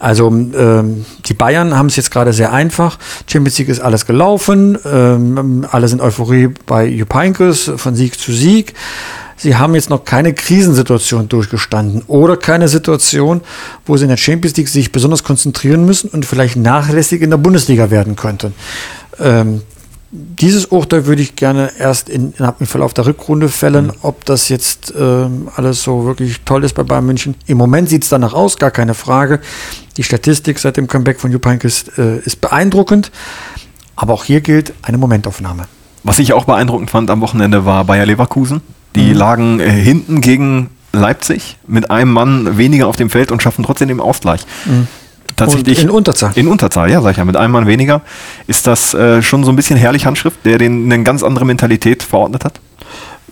Speaker 3: Also ähm, die Bayern haben es jetzt gerade sehr einfach. Champions League ist alles gelaufen. Ähm, alle sind Euphorie bei Jupp Heynckes von Sieg zu Sieg. Sie haben jetzt noch keine Krisensituation durchgestanden oder keine Situation, wo sie in der Champions League sich besonders konzentrieren müssen und vielleicht nachlässig in der Bundesliga werden könnten. Ähm, dieses Urteil würde ich gerne erst in, im Verlauf der Rückrunde fällen, ob das jetzt ähm, alles so wirklich toll ist bei Bayern München. Im Moment sieht es danach aus, gar keine Frage. Die Statistik seit dem Comeback von Jupp Heynckes äh, ist beeindruckend. Aber auch hier gilt eine Momentaufnahme.
Speaker 2: Was ich auch beeindruckend fand am Wochenende war Bayer Leverkusen. Die
Speaker 3: Mhm.
Speaker 2: lagen äh, hinten gegen Leipzig mit einem Mann weniger auf dem Feld und schaffen trotzdem den Ausgleich. Tatsächlich.
Speaker 3: Und in Unterzahl.
Speaker 2: In Unterzahl, ja, sag ich ja, mit einem Mann weniger. Ist das äh, schon so ein bisschen herrlich Handschrift, der den eine ganz andere Mentalität verordnet hat?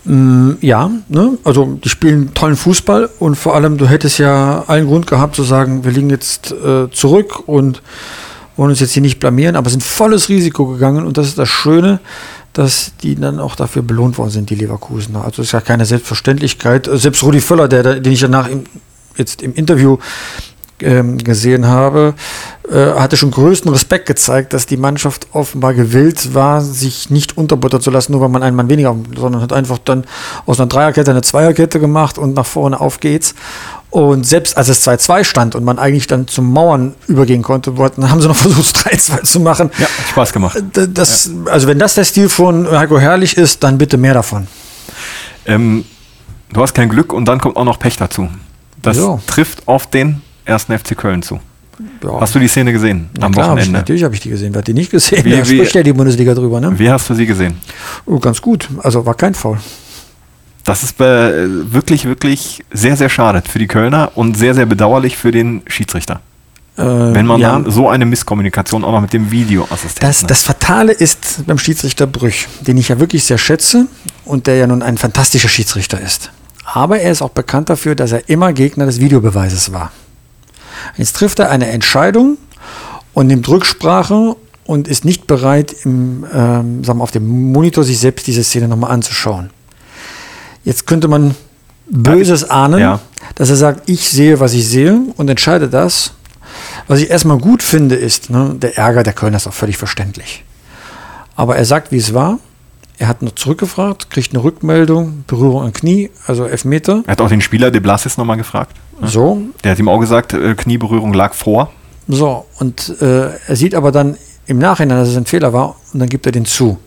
Speaker 3: Mm, Ja, ne? also die spielen tollen Fußball und vor allem, du hättest ja allen Grund gehabt zu sagen, wir liegen jetzt äh, zurück und wollen uns jetzt hier nicht blamieren, aber sind volles Risiko gegangen und das ist das Schöne, dass die dann auch dafür belohnt worden sind, die Leverkusener. Also ist ja keine Selbstverständlichkeit. Selbst Rudi Völler, der- den ich danach im, jetzt im Interview ähm, gesehen habe, äh, hatte schon größten Respekt gezeigt, dass die Mannschaft offenbar gewillt war, sich nicht unterbuttern zu lassen, nur weil man einen Mann weniger, sondern hat einfach dann aus einer Dreierkette eine Zweierkette gemacht und nach vorne auf geht's. Und selbst als es 2-2 stand und man eigentlich dann zum Mauern übergehen konnte, wollten, haben sie noch versucht, 3-2 zu machen.
Speaker 2: Ja, hat Spaß gemacht.
Speaker 3: D- Das, Also wenn das der Stil von Heiko Herrlich ist, dann bitte mehr davon.
Speaker 2: Ähm, du hast kein Glück und dann kommt auch noch Pech dazu. Das
Speaker 3: Ja.
Speaker 2: trifft auf den ersten FC Köln zu.
Speaker 3: Ja.
Speaker 2: Hast du die Szene gesehen
Speaker 3: Na
Speaker 2: am
Speaker 3: klar, hab ich,
Speaker 2: Wochenende?
Speaker 3: natürlich habe ich die gesehen. Wer hat die nicht gesehen?
Speaker 2: Wie-
Speaker 3: da
Speaker 2: wie-
Speaker 3: spricht ja die Bundesliga drüber, ne?
Speaker 2: Wie hast du sie gesehen?
Speaker 3: Oh, ganz gut. Also war kein Foul.
Speaker 2: Das ist äh, wirklich, wirklich sehr, sehr schade für die Kölner und sehr, sehr bedauerlich für den Schiedsrichter.
Speaker 3: Äh,
Speaker 2: Wenn man
Speaker 3: ja,
Speaker 2: dann so eine Misskommunikation auch noch mit dem Videoassistenten
Speaker 3: das,
Speaker 2: hat.
Speaker 3: das Fatale ist beim Schiedsrichter Brüch, den ich ja wirklich sehr schätze und der ja nun ein fantastischer Schiedsrichter ist. Aber er ist auch bekannt dafür, dass er immer Gegner des Videobeweises war. Jetzt trifft er eine Entscheidung und nimmt Rücksprache und ist nicht bereit, im, ähm, sagen wir, auf dem Monitor sich selbst diese Szene nochmal anzuschauen. Jetzt könnte man Böses ahnen,
Speaker 2: Ja.
Speaker 3: dass er sagt, ich sehe, was ich sehe und entscheide das. Was ich erstmal gut finde, ist, ne, der Ärger der Kölner ist auch völlig verständlich. Aber er sagt, wie es war. Er hat noch zurückgefragt, kriegt eine Rückmeldung, Berührung am Knie, also Elfmeter.
Speaker 2: Er hat auch den Spieler De Blasis nochmal gefragt.
Speaker 3: So,
Speaker 2: Der hat ihm auch gesagt, äh, Knieberührung lag vor.
Speaker 3: so. Und äh, er sieht aber dann im Nachhinein, dass es ein Fehler war und dann gibt er den zu.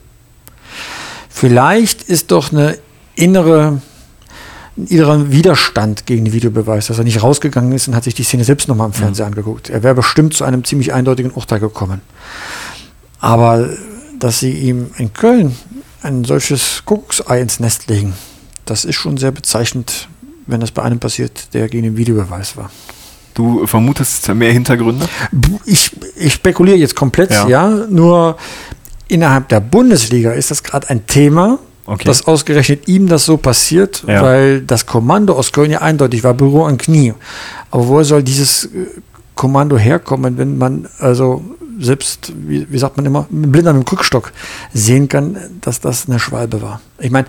Speaker 3: Vielleicht ist doch eine innere, ein innerer Widerstand gegen den Videobeweis, dass er nicht rausgegangen ist und hat sich die Szene selbst nochmal im Fernsehen angeguckt. Er wäre bestimmt zu einem ziemlich eindeutigen Urteil gekommen. Aber dass sie ihm in Köln ein solches Kuckucksei ins Nest legen, das ist schon sehr bezeichnend, wenn das bei einem passiert, der gegen den Videobeweis war.
Speaker 2: Du vermutest mehr Hintergründe?
Speaker 3: Ich, ich spekuliere jetzt komplett,
Speaker 2: Ja.
Speaker 3: ja. Nur innerhalb der Bundesliga ist das gerade ein Thema,
Speaker 2: Okay.
Speaker 3: dass ausgerechnet ihm das so passiert,
Speaker 2: Ja.
Speaker 3: weil das Kommando aus Köln ja eindeutig war, Büro an Knie. Aber woher soll dieses äh, Kommando herkommen, wenn man also selbst, wie, wie sagt man immer, mit blind am Krückstock sehen kann, dass das eine Schwalbe war. Ich meine,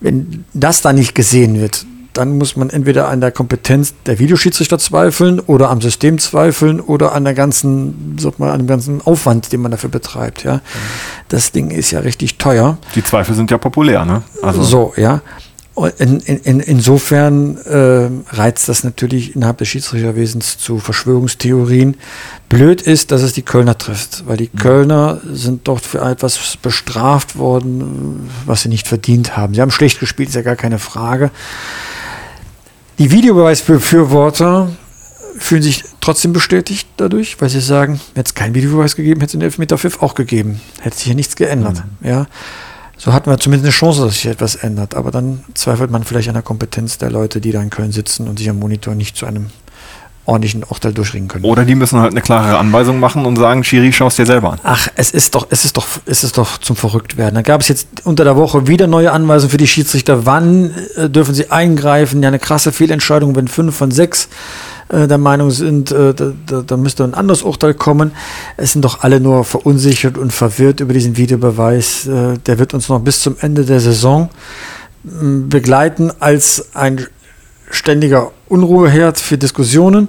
Speaker 3: wenn das da nicht gesehen wird, dann muss man entweder an der Kompetenz der Videoschiedsrichter zweifeln oder am System zweifeln oder an der ganzen, sag mal, an dem ganzen Aufwand, den man dafür betreibt. Ja, das Ding ist ja richtig teuer.
Speaker 2: Die Zweifel sind ja populär, ne? Also
Speaker 3: So, ja. In, in, in, insofern äh, reizt das natürlich innerhalb des Schiedsrichterwesens zu Verschwörungstheorien. Blöd ist, dass es die Kölner trifft, weil die Kölner sind dort für etwas bestraft worden, was sie nicht verdient haben. Sie haben schlecht gespielt, ist ja gar keine Frage. Die Videobeweisbefürworter fühlen sich trotzdem bestätigt dadurch, weil sie sagen, hätte es keinen Videobeweis gegeben, hätte es den Elfmeterpfiff auch gegeben. Hätte sich ja nichts geändert. Ja. So hatten wir zumindest eine Chance, dass sich etwas ändert. Aber dann zweifelt man vielleicht an der Kompetenz der Leute, die da in Köln sitzen und sich am Monitor nicht zu einem ordentlichen Urteil durchringen können.
Speaker 2: Oder die müssen halt eine klare Anweisung machen und sagen, Schiri, schau es dir selber an.
Speaker 3: Ach, es ist doch, es ist doch, es ist doch zum Verrücktwerden. Da gab es jetzt unter der Woche wieder neue Anweisungen für die Schiedsrichter. Wann äh, dürfen sie eingreifen? Ja, eine krasse Fehlentscheidung, wenn fünf von sechs äh, der Meinung sind, äh, da, müsste ein anderes Urteil kommen. Es sind doch alle nur verunsichert und verwirrt über diesen Videobeweis. Äh, der wird uns noch bis zum Ende der Saison mh, begleiten als ein ständiger Unruheherd für Diskussionen.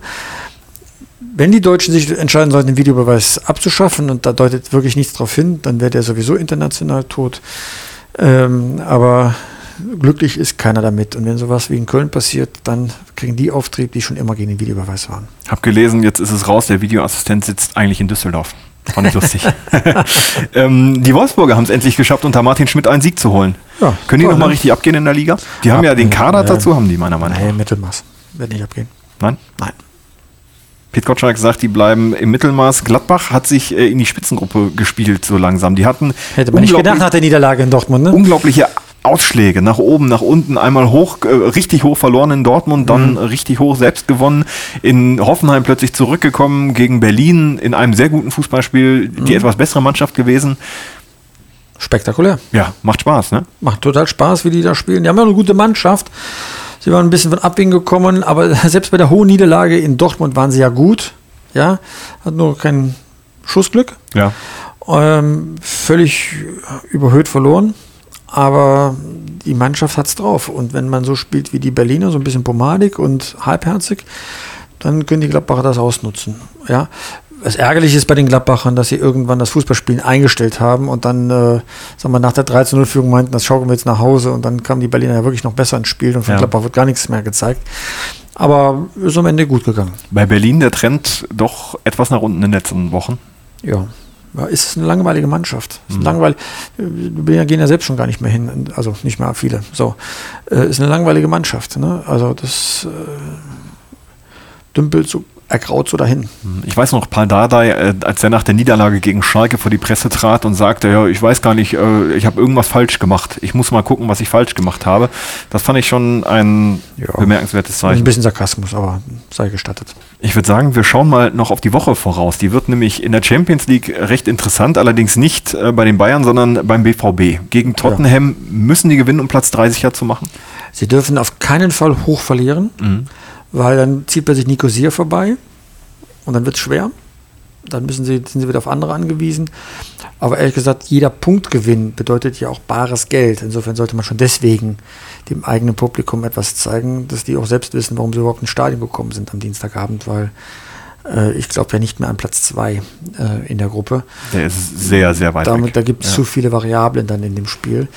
Speaker 3: Wenn die Deutschen sich entscheiden sollten, den Videobeweis abzuschaffen, und da deutet wirklich nichts darauf hin, dann wäre der sowieso international tot. Ähm, aber glücklich ist keiner damit. Und wenn sowas wie in Köln passiert, dann kriegen die Auftrieb, die schon immer gegen den Videobeweis waren.
Speaker 2: Hab gelesen, jetzt ist es raus, der Videoassistent sitzt eigentlich in Düsseldorf. Fand ich lustig. ähm, die Wolfsburger haben es endlich geschafft, unter Martin Schmidt einen Sieg zu holen.
Speaker 3: Ja,
Speaker 2: Können die nochmal
Speaker 3: ne?
Speaker 2: richtig abgehen in der Liga? Die haben ja den Kader
Speaker 3: ja.
Speaker 2: dazu, haben die meiner Meinung
Speaker 3: Nee,
Speaker 2: nach.
Speaker 3: Mittelmaß. Wird nicht abgehen.
Speaker 2: Nein?
Speaker 3: Nein.
Speaker 2: Pete Gottschalk sagt, die bleiben im Mittelmaß. Gladbach hat sich äh, in die Spitzengruppe gespielt so langsam. Die hatten
Speaker 3: Hätte man nicht gedacht nach der Niederlage in Dortmund, ne?
Speaker 2: unglaubliche Ausschläge nach oben, nach unten, einmal hoch, äh, richtig hoch verloren in Dortmund, dann richtig hoch selbst gewonnen, in Hoffenheim plötzlich zurückgekommen gegen Berlin in einem sehr guten Fußballspiel, die etwas bessere Mannschaft gewesen.
Speaker 3: Spektakulär.
Speaker 2: Ja, macht Spaß, ne?
Speaker 3: Macht total Spaß, wie die da spielen. Die haben ja eine gute Mannschaft. Sie waren ein bisschen von Abwing gekommen, aber selbst bei der hohen Niederlage in Dortmund waren sie ja gut. Ja, hat nur kein Schussglück.
Speaker 2: Ja.
Speaker 3: Ähm, völlig überhöht verloren. Aber die Mannschaft hat's drauf. Und wenn man so spielt wie die Berliner, so ein bisschen pomadig und halbherzig, dann können die Gladbacher das ausnutzen. Ja. Das Ärgerliche ist bei den Gladbachern, dass sie irgendwann das Fußballspielen eingestellt haben und dann, äh, sagen wir, nach der 13-0-Führung meinten, das schauen wir jetzt nach Hause und dann kamen die Berliner ja wirklich noch besser ins Spiel und von
Speaker 2: Ja.
Speaker 3: Gladbach wird gar nichts mehr gezeigt. Aber ist am Ende gut gegangen.
Speaker 2: Bei Berlin der Trend doch etwas nach unten in den letzten Wochen.
Speaker 3: Ja. Ist es eine langweilige Mannschaft. Ist ein langweil die Berliner gehen ja selbst schon gar nicht mehr hin, also nicht mehr viele. So. Äh, ist eine langweilige Mannschaft. Ne? Also das äh, dümpelt so ergraut so dahin.
Speaker 2: Ich weiß noch, Paul Dardai, äh, als er nach der Niederlage gegen Schalke vor die Presse trat und sagte, ja, ich weiß gar nicht, äh, ich habe irgendwas falsch gemacht. Ich muss mal gucken, was ich falsch gemacht habe. Das fand ich schon ein
Speaker 3: Ja.
Speaker 2: bemerkenswertes Zeichen.
Speaker 3: Ein bisschen Sarkasmus, aber sei gestattet.
Speaker 2: Ich würde sagen, wir schauen mal noch auf die Woche voraus. Die wird nämlich in der Champions League recht interessant, allerdings nicht äh, bei den Bayern, sondern beim BVB. Gegen Tottenham müssen die gewinnen, um Platz 3 sicher zu machen.
Speaker 3: Sie dürfen auf keinen Fall hoch verlieren, weil dann zieht plötzlich Nicosia vorbei und dann wird es schwer. Dann müssen sie, sind sie wieder auf andere angewiesen. Aber ehrlich gesagt, jeder Punktgewinn bedeutet ja auch bares Geld. Insofern sollte man schon deswegen dem eigenen Publikum etwas zeigen, dass die auch selbst wissen, warum sie überhaupt ins Stadion gekommen sind am Dienstagabend, weil äh, ich glaube ja nicht mehr an Platz zwei äh, in der Gruppe.
Speaker 2: Der ist sehr, sehr weit
Speaker 3: Damit,
Speaker 2: weg.
Speaker 3: da gibt es
Speaker 2: Ja.
Speaker 3: zu viele Variablen dann in dem Spiel.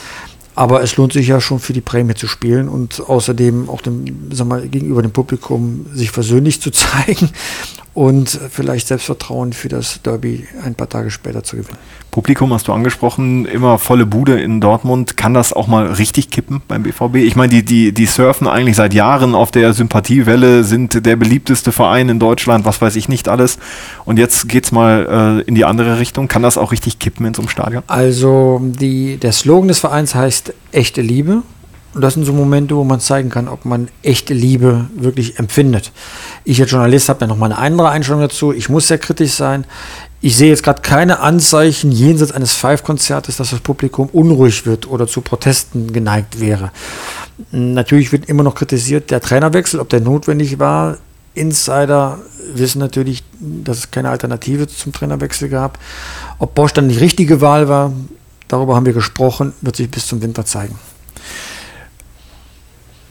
Speaker 3: Aber es lohnt sich ja schon für die Prämie zu spielen und außerdem auch dem, sag mal, gegenüber dem Publikum sich versöhnlich zu zeigen und vielleicht Selbstvertrauen für das Derby ein paar Tage später zu gewinnen.
Speaker 2: Publikum hast du angesprochen, immer volle Bude in Dortmund. Kann das auch mal richtig kippen beim BVB? Ich meine, die, die, die surfen eigentlich seit Jahren auf der Sympathiewelle, sind der beliebteste Verein in Deutschland, was weiß ich nicht alles. Und jetzt geht's mal äh, in die andere Richtung. Kann das auch richtig kippen in so einem Stadion?
Speaker 3: Also die, der Slogan des Vereins heißt echte Liebe. Und das sind so Momente, wo man zeigen kann, ob man echte Liebe wirklich empfindet. Ich als Journalist habe ja noch mal eine andere Einstellung dazu. Ich muss sehr kritisch sein. Ich sehe jetzt gerade keine Anzeichen jenseits eines Five-Konzertes, dass das Publikum unruhig wird oder zu Protesten geneigt wäre. Natürlich wird immer noch kritisiert, der Trainerwechsel, ob der notwendig war. Insider wissen natürlich, dass es keine Alternative zum Trainerwechsel gab. Ob Bosch dann die richtige Wahl war, darüber haben wir gesprochen, wird sich bis zum Winter zeigen.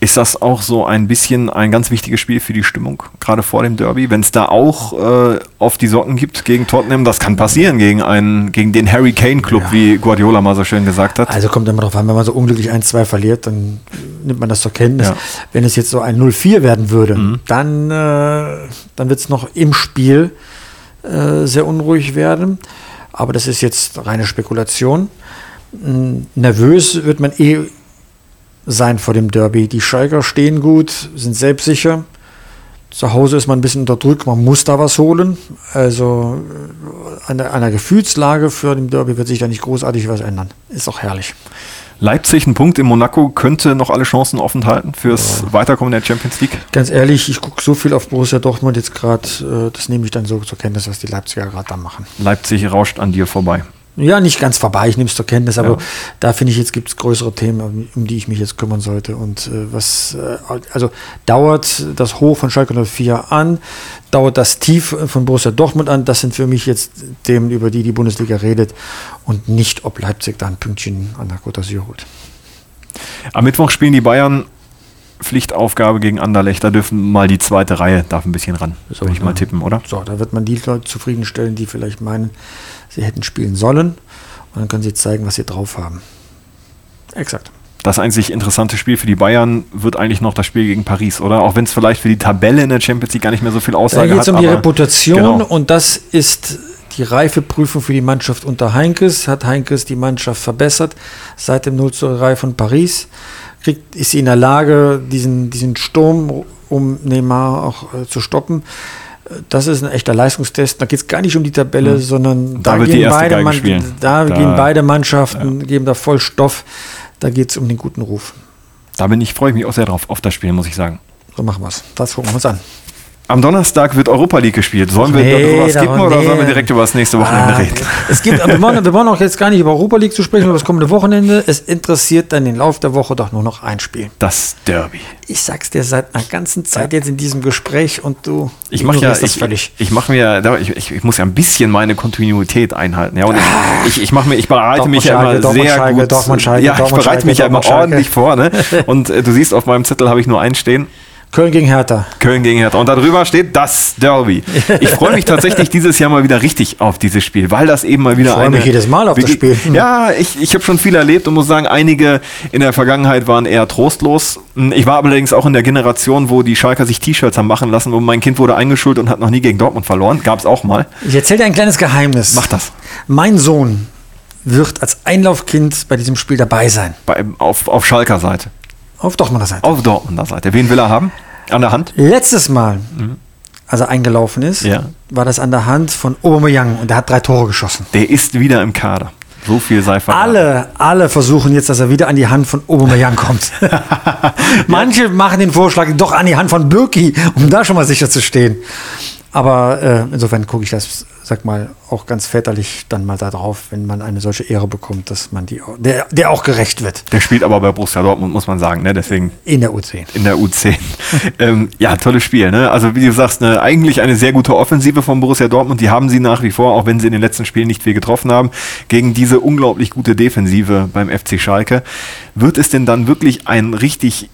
Speaker 2: Ist das auch so ein bisschen ein ganz wichtiges Spiel für die Stimmung, gerade vor dem Derby? Wenn es da auch äh, auf die Socken gibt gegen Tottenham, das kann passieren gegen einen, gegen den Harry Kane Club,
Speaker 3: Ja.
Speaker 2: wie Guardiola mal so schön gesagt hat.
Speaker 3: Also kommt immer darauf an, wenn man so unglücklich 1-2 verliert, dann nimmt man das zur Kenntnis.
Speaker 2: Ja.
Speaker 3: Wenn es jetzt so ein 0-4 werden würde, dann, äh, dann wird es noch im Spiel äh, sehr unruhig werden. Aber das ist jetzt reine Spekulation. Mm, Nervös wird man eh sein vor dem Derby. Die Schalker stehen gut, sind selbstsicher. Zu Hause ist man ein bisschen unterdrückt, man muss da was holen. Also äh, an der, an der Gefühlslage für den Derby wird sich da nicht großartig was ändern. Ist auch herrlich.
Speaker 2: Leipzig, ein Punkt in Monaco, könnte noch alle Chancen offen halten fürs Weiterkommen in der Champions League.
Speaker 3: Ganz ehrlich, ich gucke so viel auf Borussia Dortmund jetzt gerade, äh, das nehme ich dann so zur Kenntnis, was die Leipziger gerade da machen.
Speaker 2: Leipzig rauscht an dir vorbei.
Speaker 3: Ja, nicht ganz vorbei, ich nehme es zur Kenntnis, aber
Speaker 2: Ja.
Speaker 3: da finde ich, jetzt gibt es größere Themen, um, die ich mich jetzt kümmern sollte. Und äh, was, äh, also dauert das Hoch von Schalke 04 an, dauert das Tief von Borussia Dortmund an, das sind für mich jetzt Themen, über die die Bundesliga redet und nicht, ob Leipzig da ein Pünktchen an der Côte d'Azur holt.
Speaker 2: Am Mittwoch spielen die Bayern Pflichtaufgabe gegen Anderlecht. Da dürfen mal die zweite Reihe, darf ein bisschen ran.
Speaker 3: So,
Speaker 2: Würde ich mal tippen, oder?
Speaker 3: So, da wird man die Leute zufriedenstellen, die vielleicht meinen, sie hätten spielen sollen. Und dann können sie zeigen, was sie drauf haben. Exakt.
Speaker 2: Das einzig interessante Spiel für die Bayern wird eigentlich noch das Spiel gegen Paris, oder? Auch wenn es für die Tabelle in der Champions League gar nicht mehr so viel
Speaker 3: Da
Speaker 2: Aussage
Speaker 3: geht
Speaker 2: hat.
Speaker 3: es um die Reputation
Speaker 2: Genau.
Speaker 3: und das ist die Reifeprüfung für die Mannschaft unter Heinkes. Hat Heinkes die Mannschaft verbessert seit dem 0 zu 3 von Paris? Kriegt, ist sie in der Lage, diesen, diesen Sturm um Neymar auch äh, zu stoppen? Das ist ein echter Leistungstest. Da geht es gar nicht um die Tabelle, sondern
Speaker 2: Hm. Da
Speaker 3: da, gehen, beide Mann, da
Speaker 2: Da-
Speaker 3: gehen beide Mannschaften, geben da voll Stoff. Da geht es um den guten Ruf.
Speaker 2: Da bin ich, freue ich mich auch sehr drauf, auf das Spiel, muss ich sagen.
Speaker 3: So machen wir es. Das gucken wir uns an.
Speaker 2: Am Donnerstag wird Europa League gespielt. Sollen wir
Speaker 3: Nee,
Speaker 2: darüber skippen oder
Speaker 3: nee.
Speaker 2: sollen wir direkt über das nächste Wochenende
Speaker 3: Ah,
Speaker 2: reden?
Speaker 3: Es gibt, wir, wollen, wir wollen auch jetzt gar nicht über Europa League zu sprechen, über das kommende Wochenende. Es interessiert dann den Lauf der Woche doch nur noch ein Spiel.
Speaker 2: Das Derby.
Speaker 3: Ich sag's dir seit einer ganzen Zeit jetzt in diesem Gespräch und du
Speaker 2: Ich mache ja, ich,
Speaker 3: völlig.
Speaker 2: ich mache mir, ich, ich, ich muss ja ein bisschen meine Kontinuität einhalten. Ja, und ich, ich, ich mache mir, ich bereite mich ja immer
Speaker 3: Dortmund,
Speaker 2: sehr gut.
Speaker 3: Dortmund,
Speaker 2: ja, ich bereite mich ja immer ordentlich vor. Ne? Und äh, du siehst, auf meinem Zettel habe ich nur einen stehen.
Speaker 3: Köln gegen Hertha.
Speaker 2: Köln gegen Hertha. Und darüber steht das Derby. Ich freue mich tatsächlich dieses Jahr mal wieder richtig auf dieses Spiel, weil das eben mal wieder
Speaker 3: Ich freue mich jedes Mal auf das Spiel.
Speaker 2: Ja, ich, ich habe schon viel erlebt und muss sagen, einige in der Vergangenheit waren eher trostlos. Ich war allerdings auch in der Generation, wo die Schalker sich T-Shirts haben machen lassen, wo mein Kind wurde eingeschult und hat noch nie gegen Dortmund verloren. Gab es auch mal.
Speaker 3: Ich erzähle dir ein kleines Geheimnis.
Speaker 2: Mach das.
Speaker 3: Mein Sohn wird als Einlaufkind bei diesem Spiel dabei sein.
Speaker 2: Bei, auf, auf Schalker Seite.
Speaker 3: Auf Dortmunder Seite.
Speaker 2: Auf Dortmunder Seite. Wen will er haben? An der Hand?
Speaker 3: Letztes Mal als er eingelaufen ist,
Speaker 2: Ja.
Speaker 3: war das an der Hand von Aubameyang und der hat drei Tore geschossen.
Speaker 2: Der ist wieder im Kader. So viel sei verraten.
Speaker 3: Alle, alle versuchen jetzt, dass er wieder an die Hand von Aubameyang kommt. Manche machen den Vorschlag doch an die Hand von Birki, um da schon mal sicher zu stehen. Aber äh, insofern gucke ich das, sag mal, auch ganz väterlich dann mal da drauf, wenn man eine solche Ehre bekommt, dass man die, der, der auch gerecht wird
Speaker 2: Der spielt aber bei Borussia Dortmund, muss man sagen. Ne? Deswegen
Speaker 3: in der U10.
Speaker 2: in der U10. ähm, ja, tolles Spiel. Ne? Also wie du sagst, ne, eigentlich eine sehr gute Offensive von Borussia Dortmund. Die haben sie nach wie vor, auch wenn sie in den letzten Spielen nicht viel getroffen haben, gegen diese unglaublich gute Defensive beim FC Schalke. Wird es denn dann wirklich ein richtig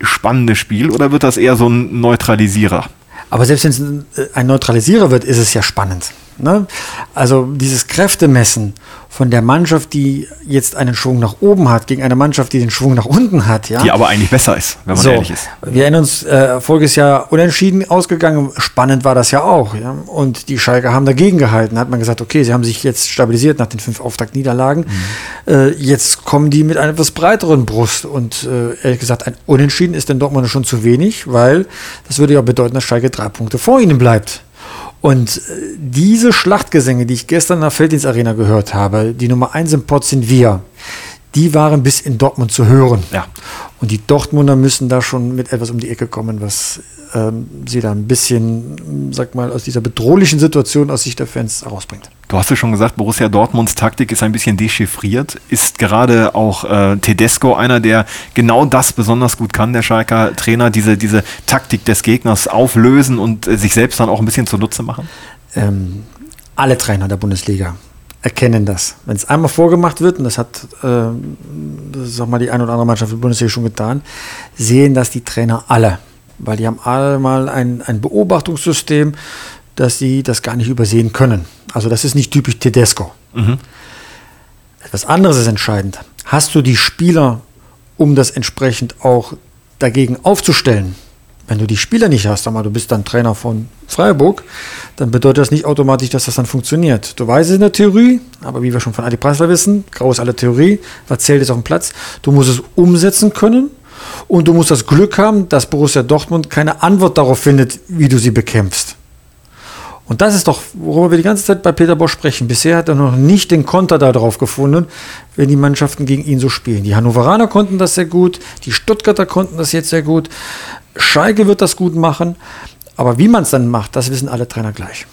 Speaker 2: spannendes Spiel oder wird das eher so ein Neutralisierer?
Speaker 3: Aber selbst wenn es ein, Neutralisierer wird, ist es ja spannend. Ne? Also dieses Kräftemessen von der Mannschaft, die jetzt einen Schwung nach oben hat, gegen eine Mannschaft, die den Schwung nach unten hat. Ja?
Speaker 2: Die aber eigentlich besser ist, wenn man
Speaker 3: so,
Speaker 2: ehrlich ist.
Speaker 3: wir erinnern uns, äh, voriges Jahr unentschieden ausgegangen. Spannend war das ja auch. Ja? Und die Schalke haben dagegen gehalten. Da hat man gesagt, okay, sie haben sich jetzt stabilisiert nach den fünf Auftaktniederlagen. Äh, jetzt kommen die mit einer etwas breiteren Brust. Und äh, ehrlich gesagt, ein Unentschieden ist den Dortmund schon zu wenig, weil das würde ja bedeuten, dass Schalke drei Punkte vor ihnen bleibt. Und äh, diese Schlachtgesänge, die ich gestern in der Felddienstarena gehört habe, die Nummer eins im Pott sind wir, die waren bis in Dortmund zu hören.
Speaker 2: Ja.
Speaker 3: Und die Dortmunder müssen da schon mit etwas um die Ecke kommen, was ähm, sie da ein bisschen, sag mal, aus dieser bedrohlichen Situation aus Sicht der Fans herausbringt.
Speaker 2: Du hast ja schon gesagt, Borussia Dortmunds Taktik ist ein bisschen dechiffriert. Ist gerade auch äh, Tedesco einer, der genau das besonders gut kann, der Schalker Trainer, diese, diese Taktik des Gegners auflösen und äh, sich selbst dann auch ein bisschen zunutze machen?
Speaker 3: Ähm, alle Trainer der Bundesliga erkennen das. Wenn es einmal vorgemacht wird, und das hat, ähm, sag mal, die eine oder andere Mannschaft der Bundesliga schon getan, sehen das die Trainer alle. Weil die haben alle mal ein, ein Beobachtungssystem, dass sie das gar nicht übersehen können. Also das ist nicht typisch Tedesco. Etwas anderes ist entscheidend. Hast du die Spieler, um das entsprechend auch dagegen aufzustellen? Wenn du die Spieler nicht hast, sag du bist dann Trainer von Freiburg, dann bedeutet das nicht automatisch, dass das dann funktioniert. Du weißt es in der Theorie, aber wie wir schon von Adi Preisler wissen, grau ist alle Theorie, was zählt ist auf dem Platz. Du musst es umsetzen können und du musst das Glück haben, dass Borussia Dortmund keine Antwort darauf findet, wie du sie bekämpfst. Und das ist doch, worüber wir die ganze Zeit bei Peter Bosch sprechen. Bisher hat er noch nicht den Konter darauf gefunden, wenn die Mannschaften gegen ihn so spielen. Die Hannoveraner konnten das sehr gut, die Stuttgarter konnten das jetzt sehr gut. Schalke wird das gut machen. Aber wie man es dann macht, das wissen alle Trainer gleich.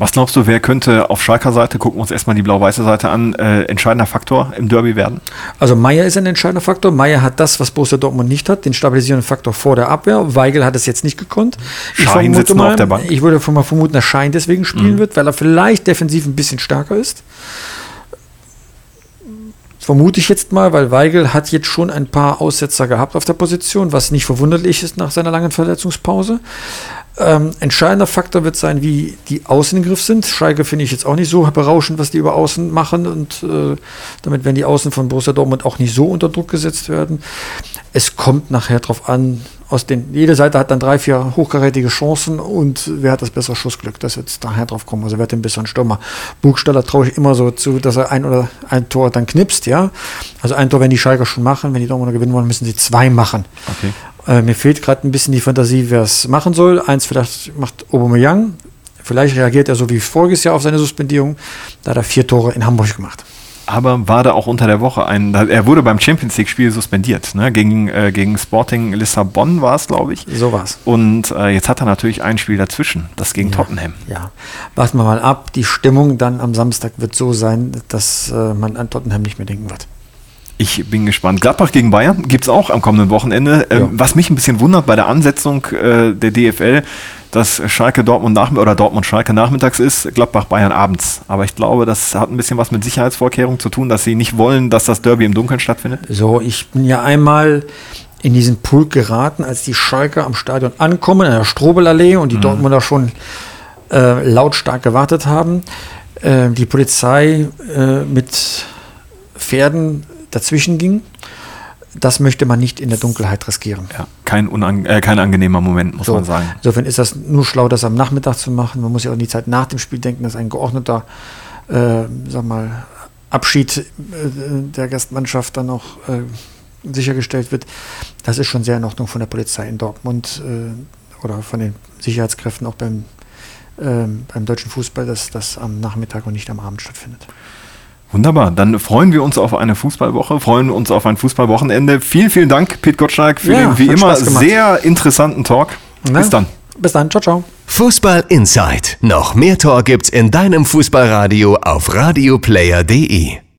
Speaker 2: Was glaubst du, wer könnte auf Schalker Seite, gucken wir uns erstmal die blau-weiße Seite an, äh, entscheidender Faktor im Derby werden?
Speaker 3: Also Meier ist ein entscheidender Faktor. Meier hat das, was Borussia Dortmund nicht hat, den stabilisierenden Faktor vor der Abwehr. Weigel hat es jetzt nicht gekonnt. Ich
Speaker 2: Schein sitzt
Speaker 3: mal,
Speaker 2: auf der Bank.
Speaker 3: Ich würde mal vermuten, dass Schein deswegen spielen wird, weil er vielleicht defensiv ein bisschen stärker ist. Vermute ich jetzt mal, weil Weigel hat jetzt schon ein paar Aussetzer gehabt auf der Position, was nicht verwunderlich ist nach seiner langen Verletzungspause. Ähm, entscheidender Faktor wird sein, wie die Außen im Griff sind. Schalke finde ich jetzt auch nicht so berauschend, was die über Außen machen und äh, damit werden die Außen von Borussia Dortmund auch nicht so unter Druck gesetzt werden. Es kommt nachher darauf an, aus den, jede Seite hat dann drei, vier hochkarätige Chancen und wer hat das bessere Schussglück? Das wird daher drauf kommen. Also wer hat den besseren Stürmer? Burgstaller traue ich immer so zu, dass er ein oder ein Tor dann knipst, ja. Also ein Tor werden die Schalker schon machen. Wenn die Dortmunder gewinnen wollen, müssen sie zwei machen.
Speaker 2: Okay.
Speaker 3: Äh, mir fehlt gerade ein bisschen die Fantasie, wer es machen soll. Eins vielleicht macht Aubameyang. Vielleicht reagiert er so wie voriges Jahr auf seine Suspendierung. Da hat er vier Tore in Hamburg gemacht.
Speaker 2: Aber war da auch unter der Woche ein, er wurde beim Champions League-Spiel suspendiert, ne? gegen, äh, gegen Sporting Lissabon war es, glaube ich.
Speaker 3: So war's.
Speaker 2: Und äh, jetzt hat er natürlich ein Spiel dazwischen, das gegen Tottenham.
Speaker 3: Ja, warten wir mal ab. Die Stimmung dann am Samstag wird so sein, dass äh, man an Tottenham nicht mehr denken wird.
Speaker 2: Ich bin gespannt. Gladbach gegen Bayern gibt es auch am kommenden Wochenende. Ähm,
Speaker 3: Ja.
Speaker 2: Was mich ein bisschen wundert bei der Ansetzung äh, der DFL, dass Schalke Dortmund nach oder Dortmund Schalke nachmittags ist, Gladbach Bayern abends. Aber ich glaube, das hat ein bisschen was mit Sicherheitsvorkehrungen zu tun, dass sie nicht wollen, dass das Derby im Dunkeln stattfindet.
Speaker 3: So, ich bin ja einmal in diesen Pulk geraten, als die Schalker am Stadion ankommen, in der Strobelallee und die Dortmunder schon äh, lautstark gewartet haben. Äh, die Polizei äh, mit Pferden dazwischen ging. Das möchte man nicht in der Dunkelheit riskieren.
Speaker 2: Ja, kein, unang äh, kein angenehmer Moment, muss
Speaker 3: So,
Speaker 2: man sagen.
Speaker 3: Insofern ist das nur schlau, das am Nachmittag zu machen. Man muss ja auch in die Zeit nach dem Spiel denken, dass ein geordneter, äh, sag mal, Abschied äh, der Gastmannschaft dann auch äh, sichergestellt wird. Das ist schon sehr in Ordnung von der Polizei in Dortmund. Äh, oder von den Sicherheitskräften auch beim, ähm, beim deutschen Fußball, dass das am Nachmittag und nicht am Abend stattfindet.
Speaker 2: Wunderbar, dann freuen wir uns auf eine Fußballwoche, freuen uns auf ein Fußballwochenende. Vielen, vielen Dank, Pete Gottschalk, für
Speaker 3: Ja,
Speaker 2: den wie immer sehr interessanten Talk.
Speaker 3: Na?
Speaker 2: Bis dann.
Speaker 3: Bis dann, ciao, ciao.
Speaker 1: Fußball Inside. Noch mehr Tor gibt's in deinem Fußballradio auf radioplayer.de.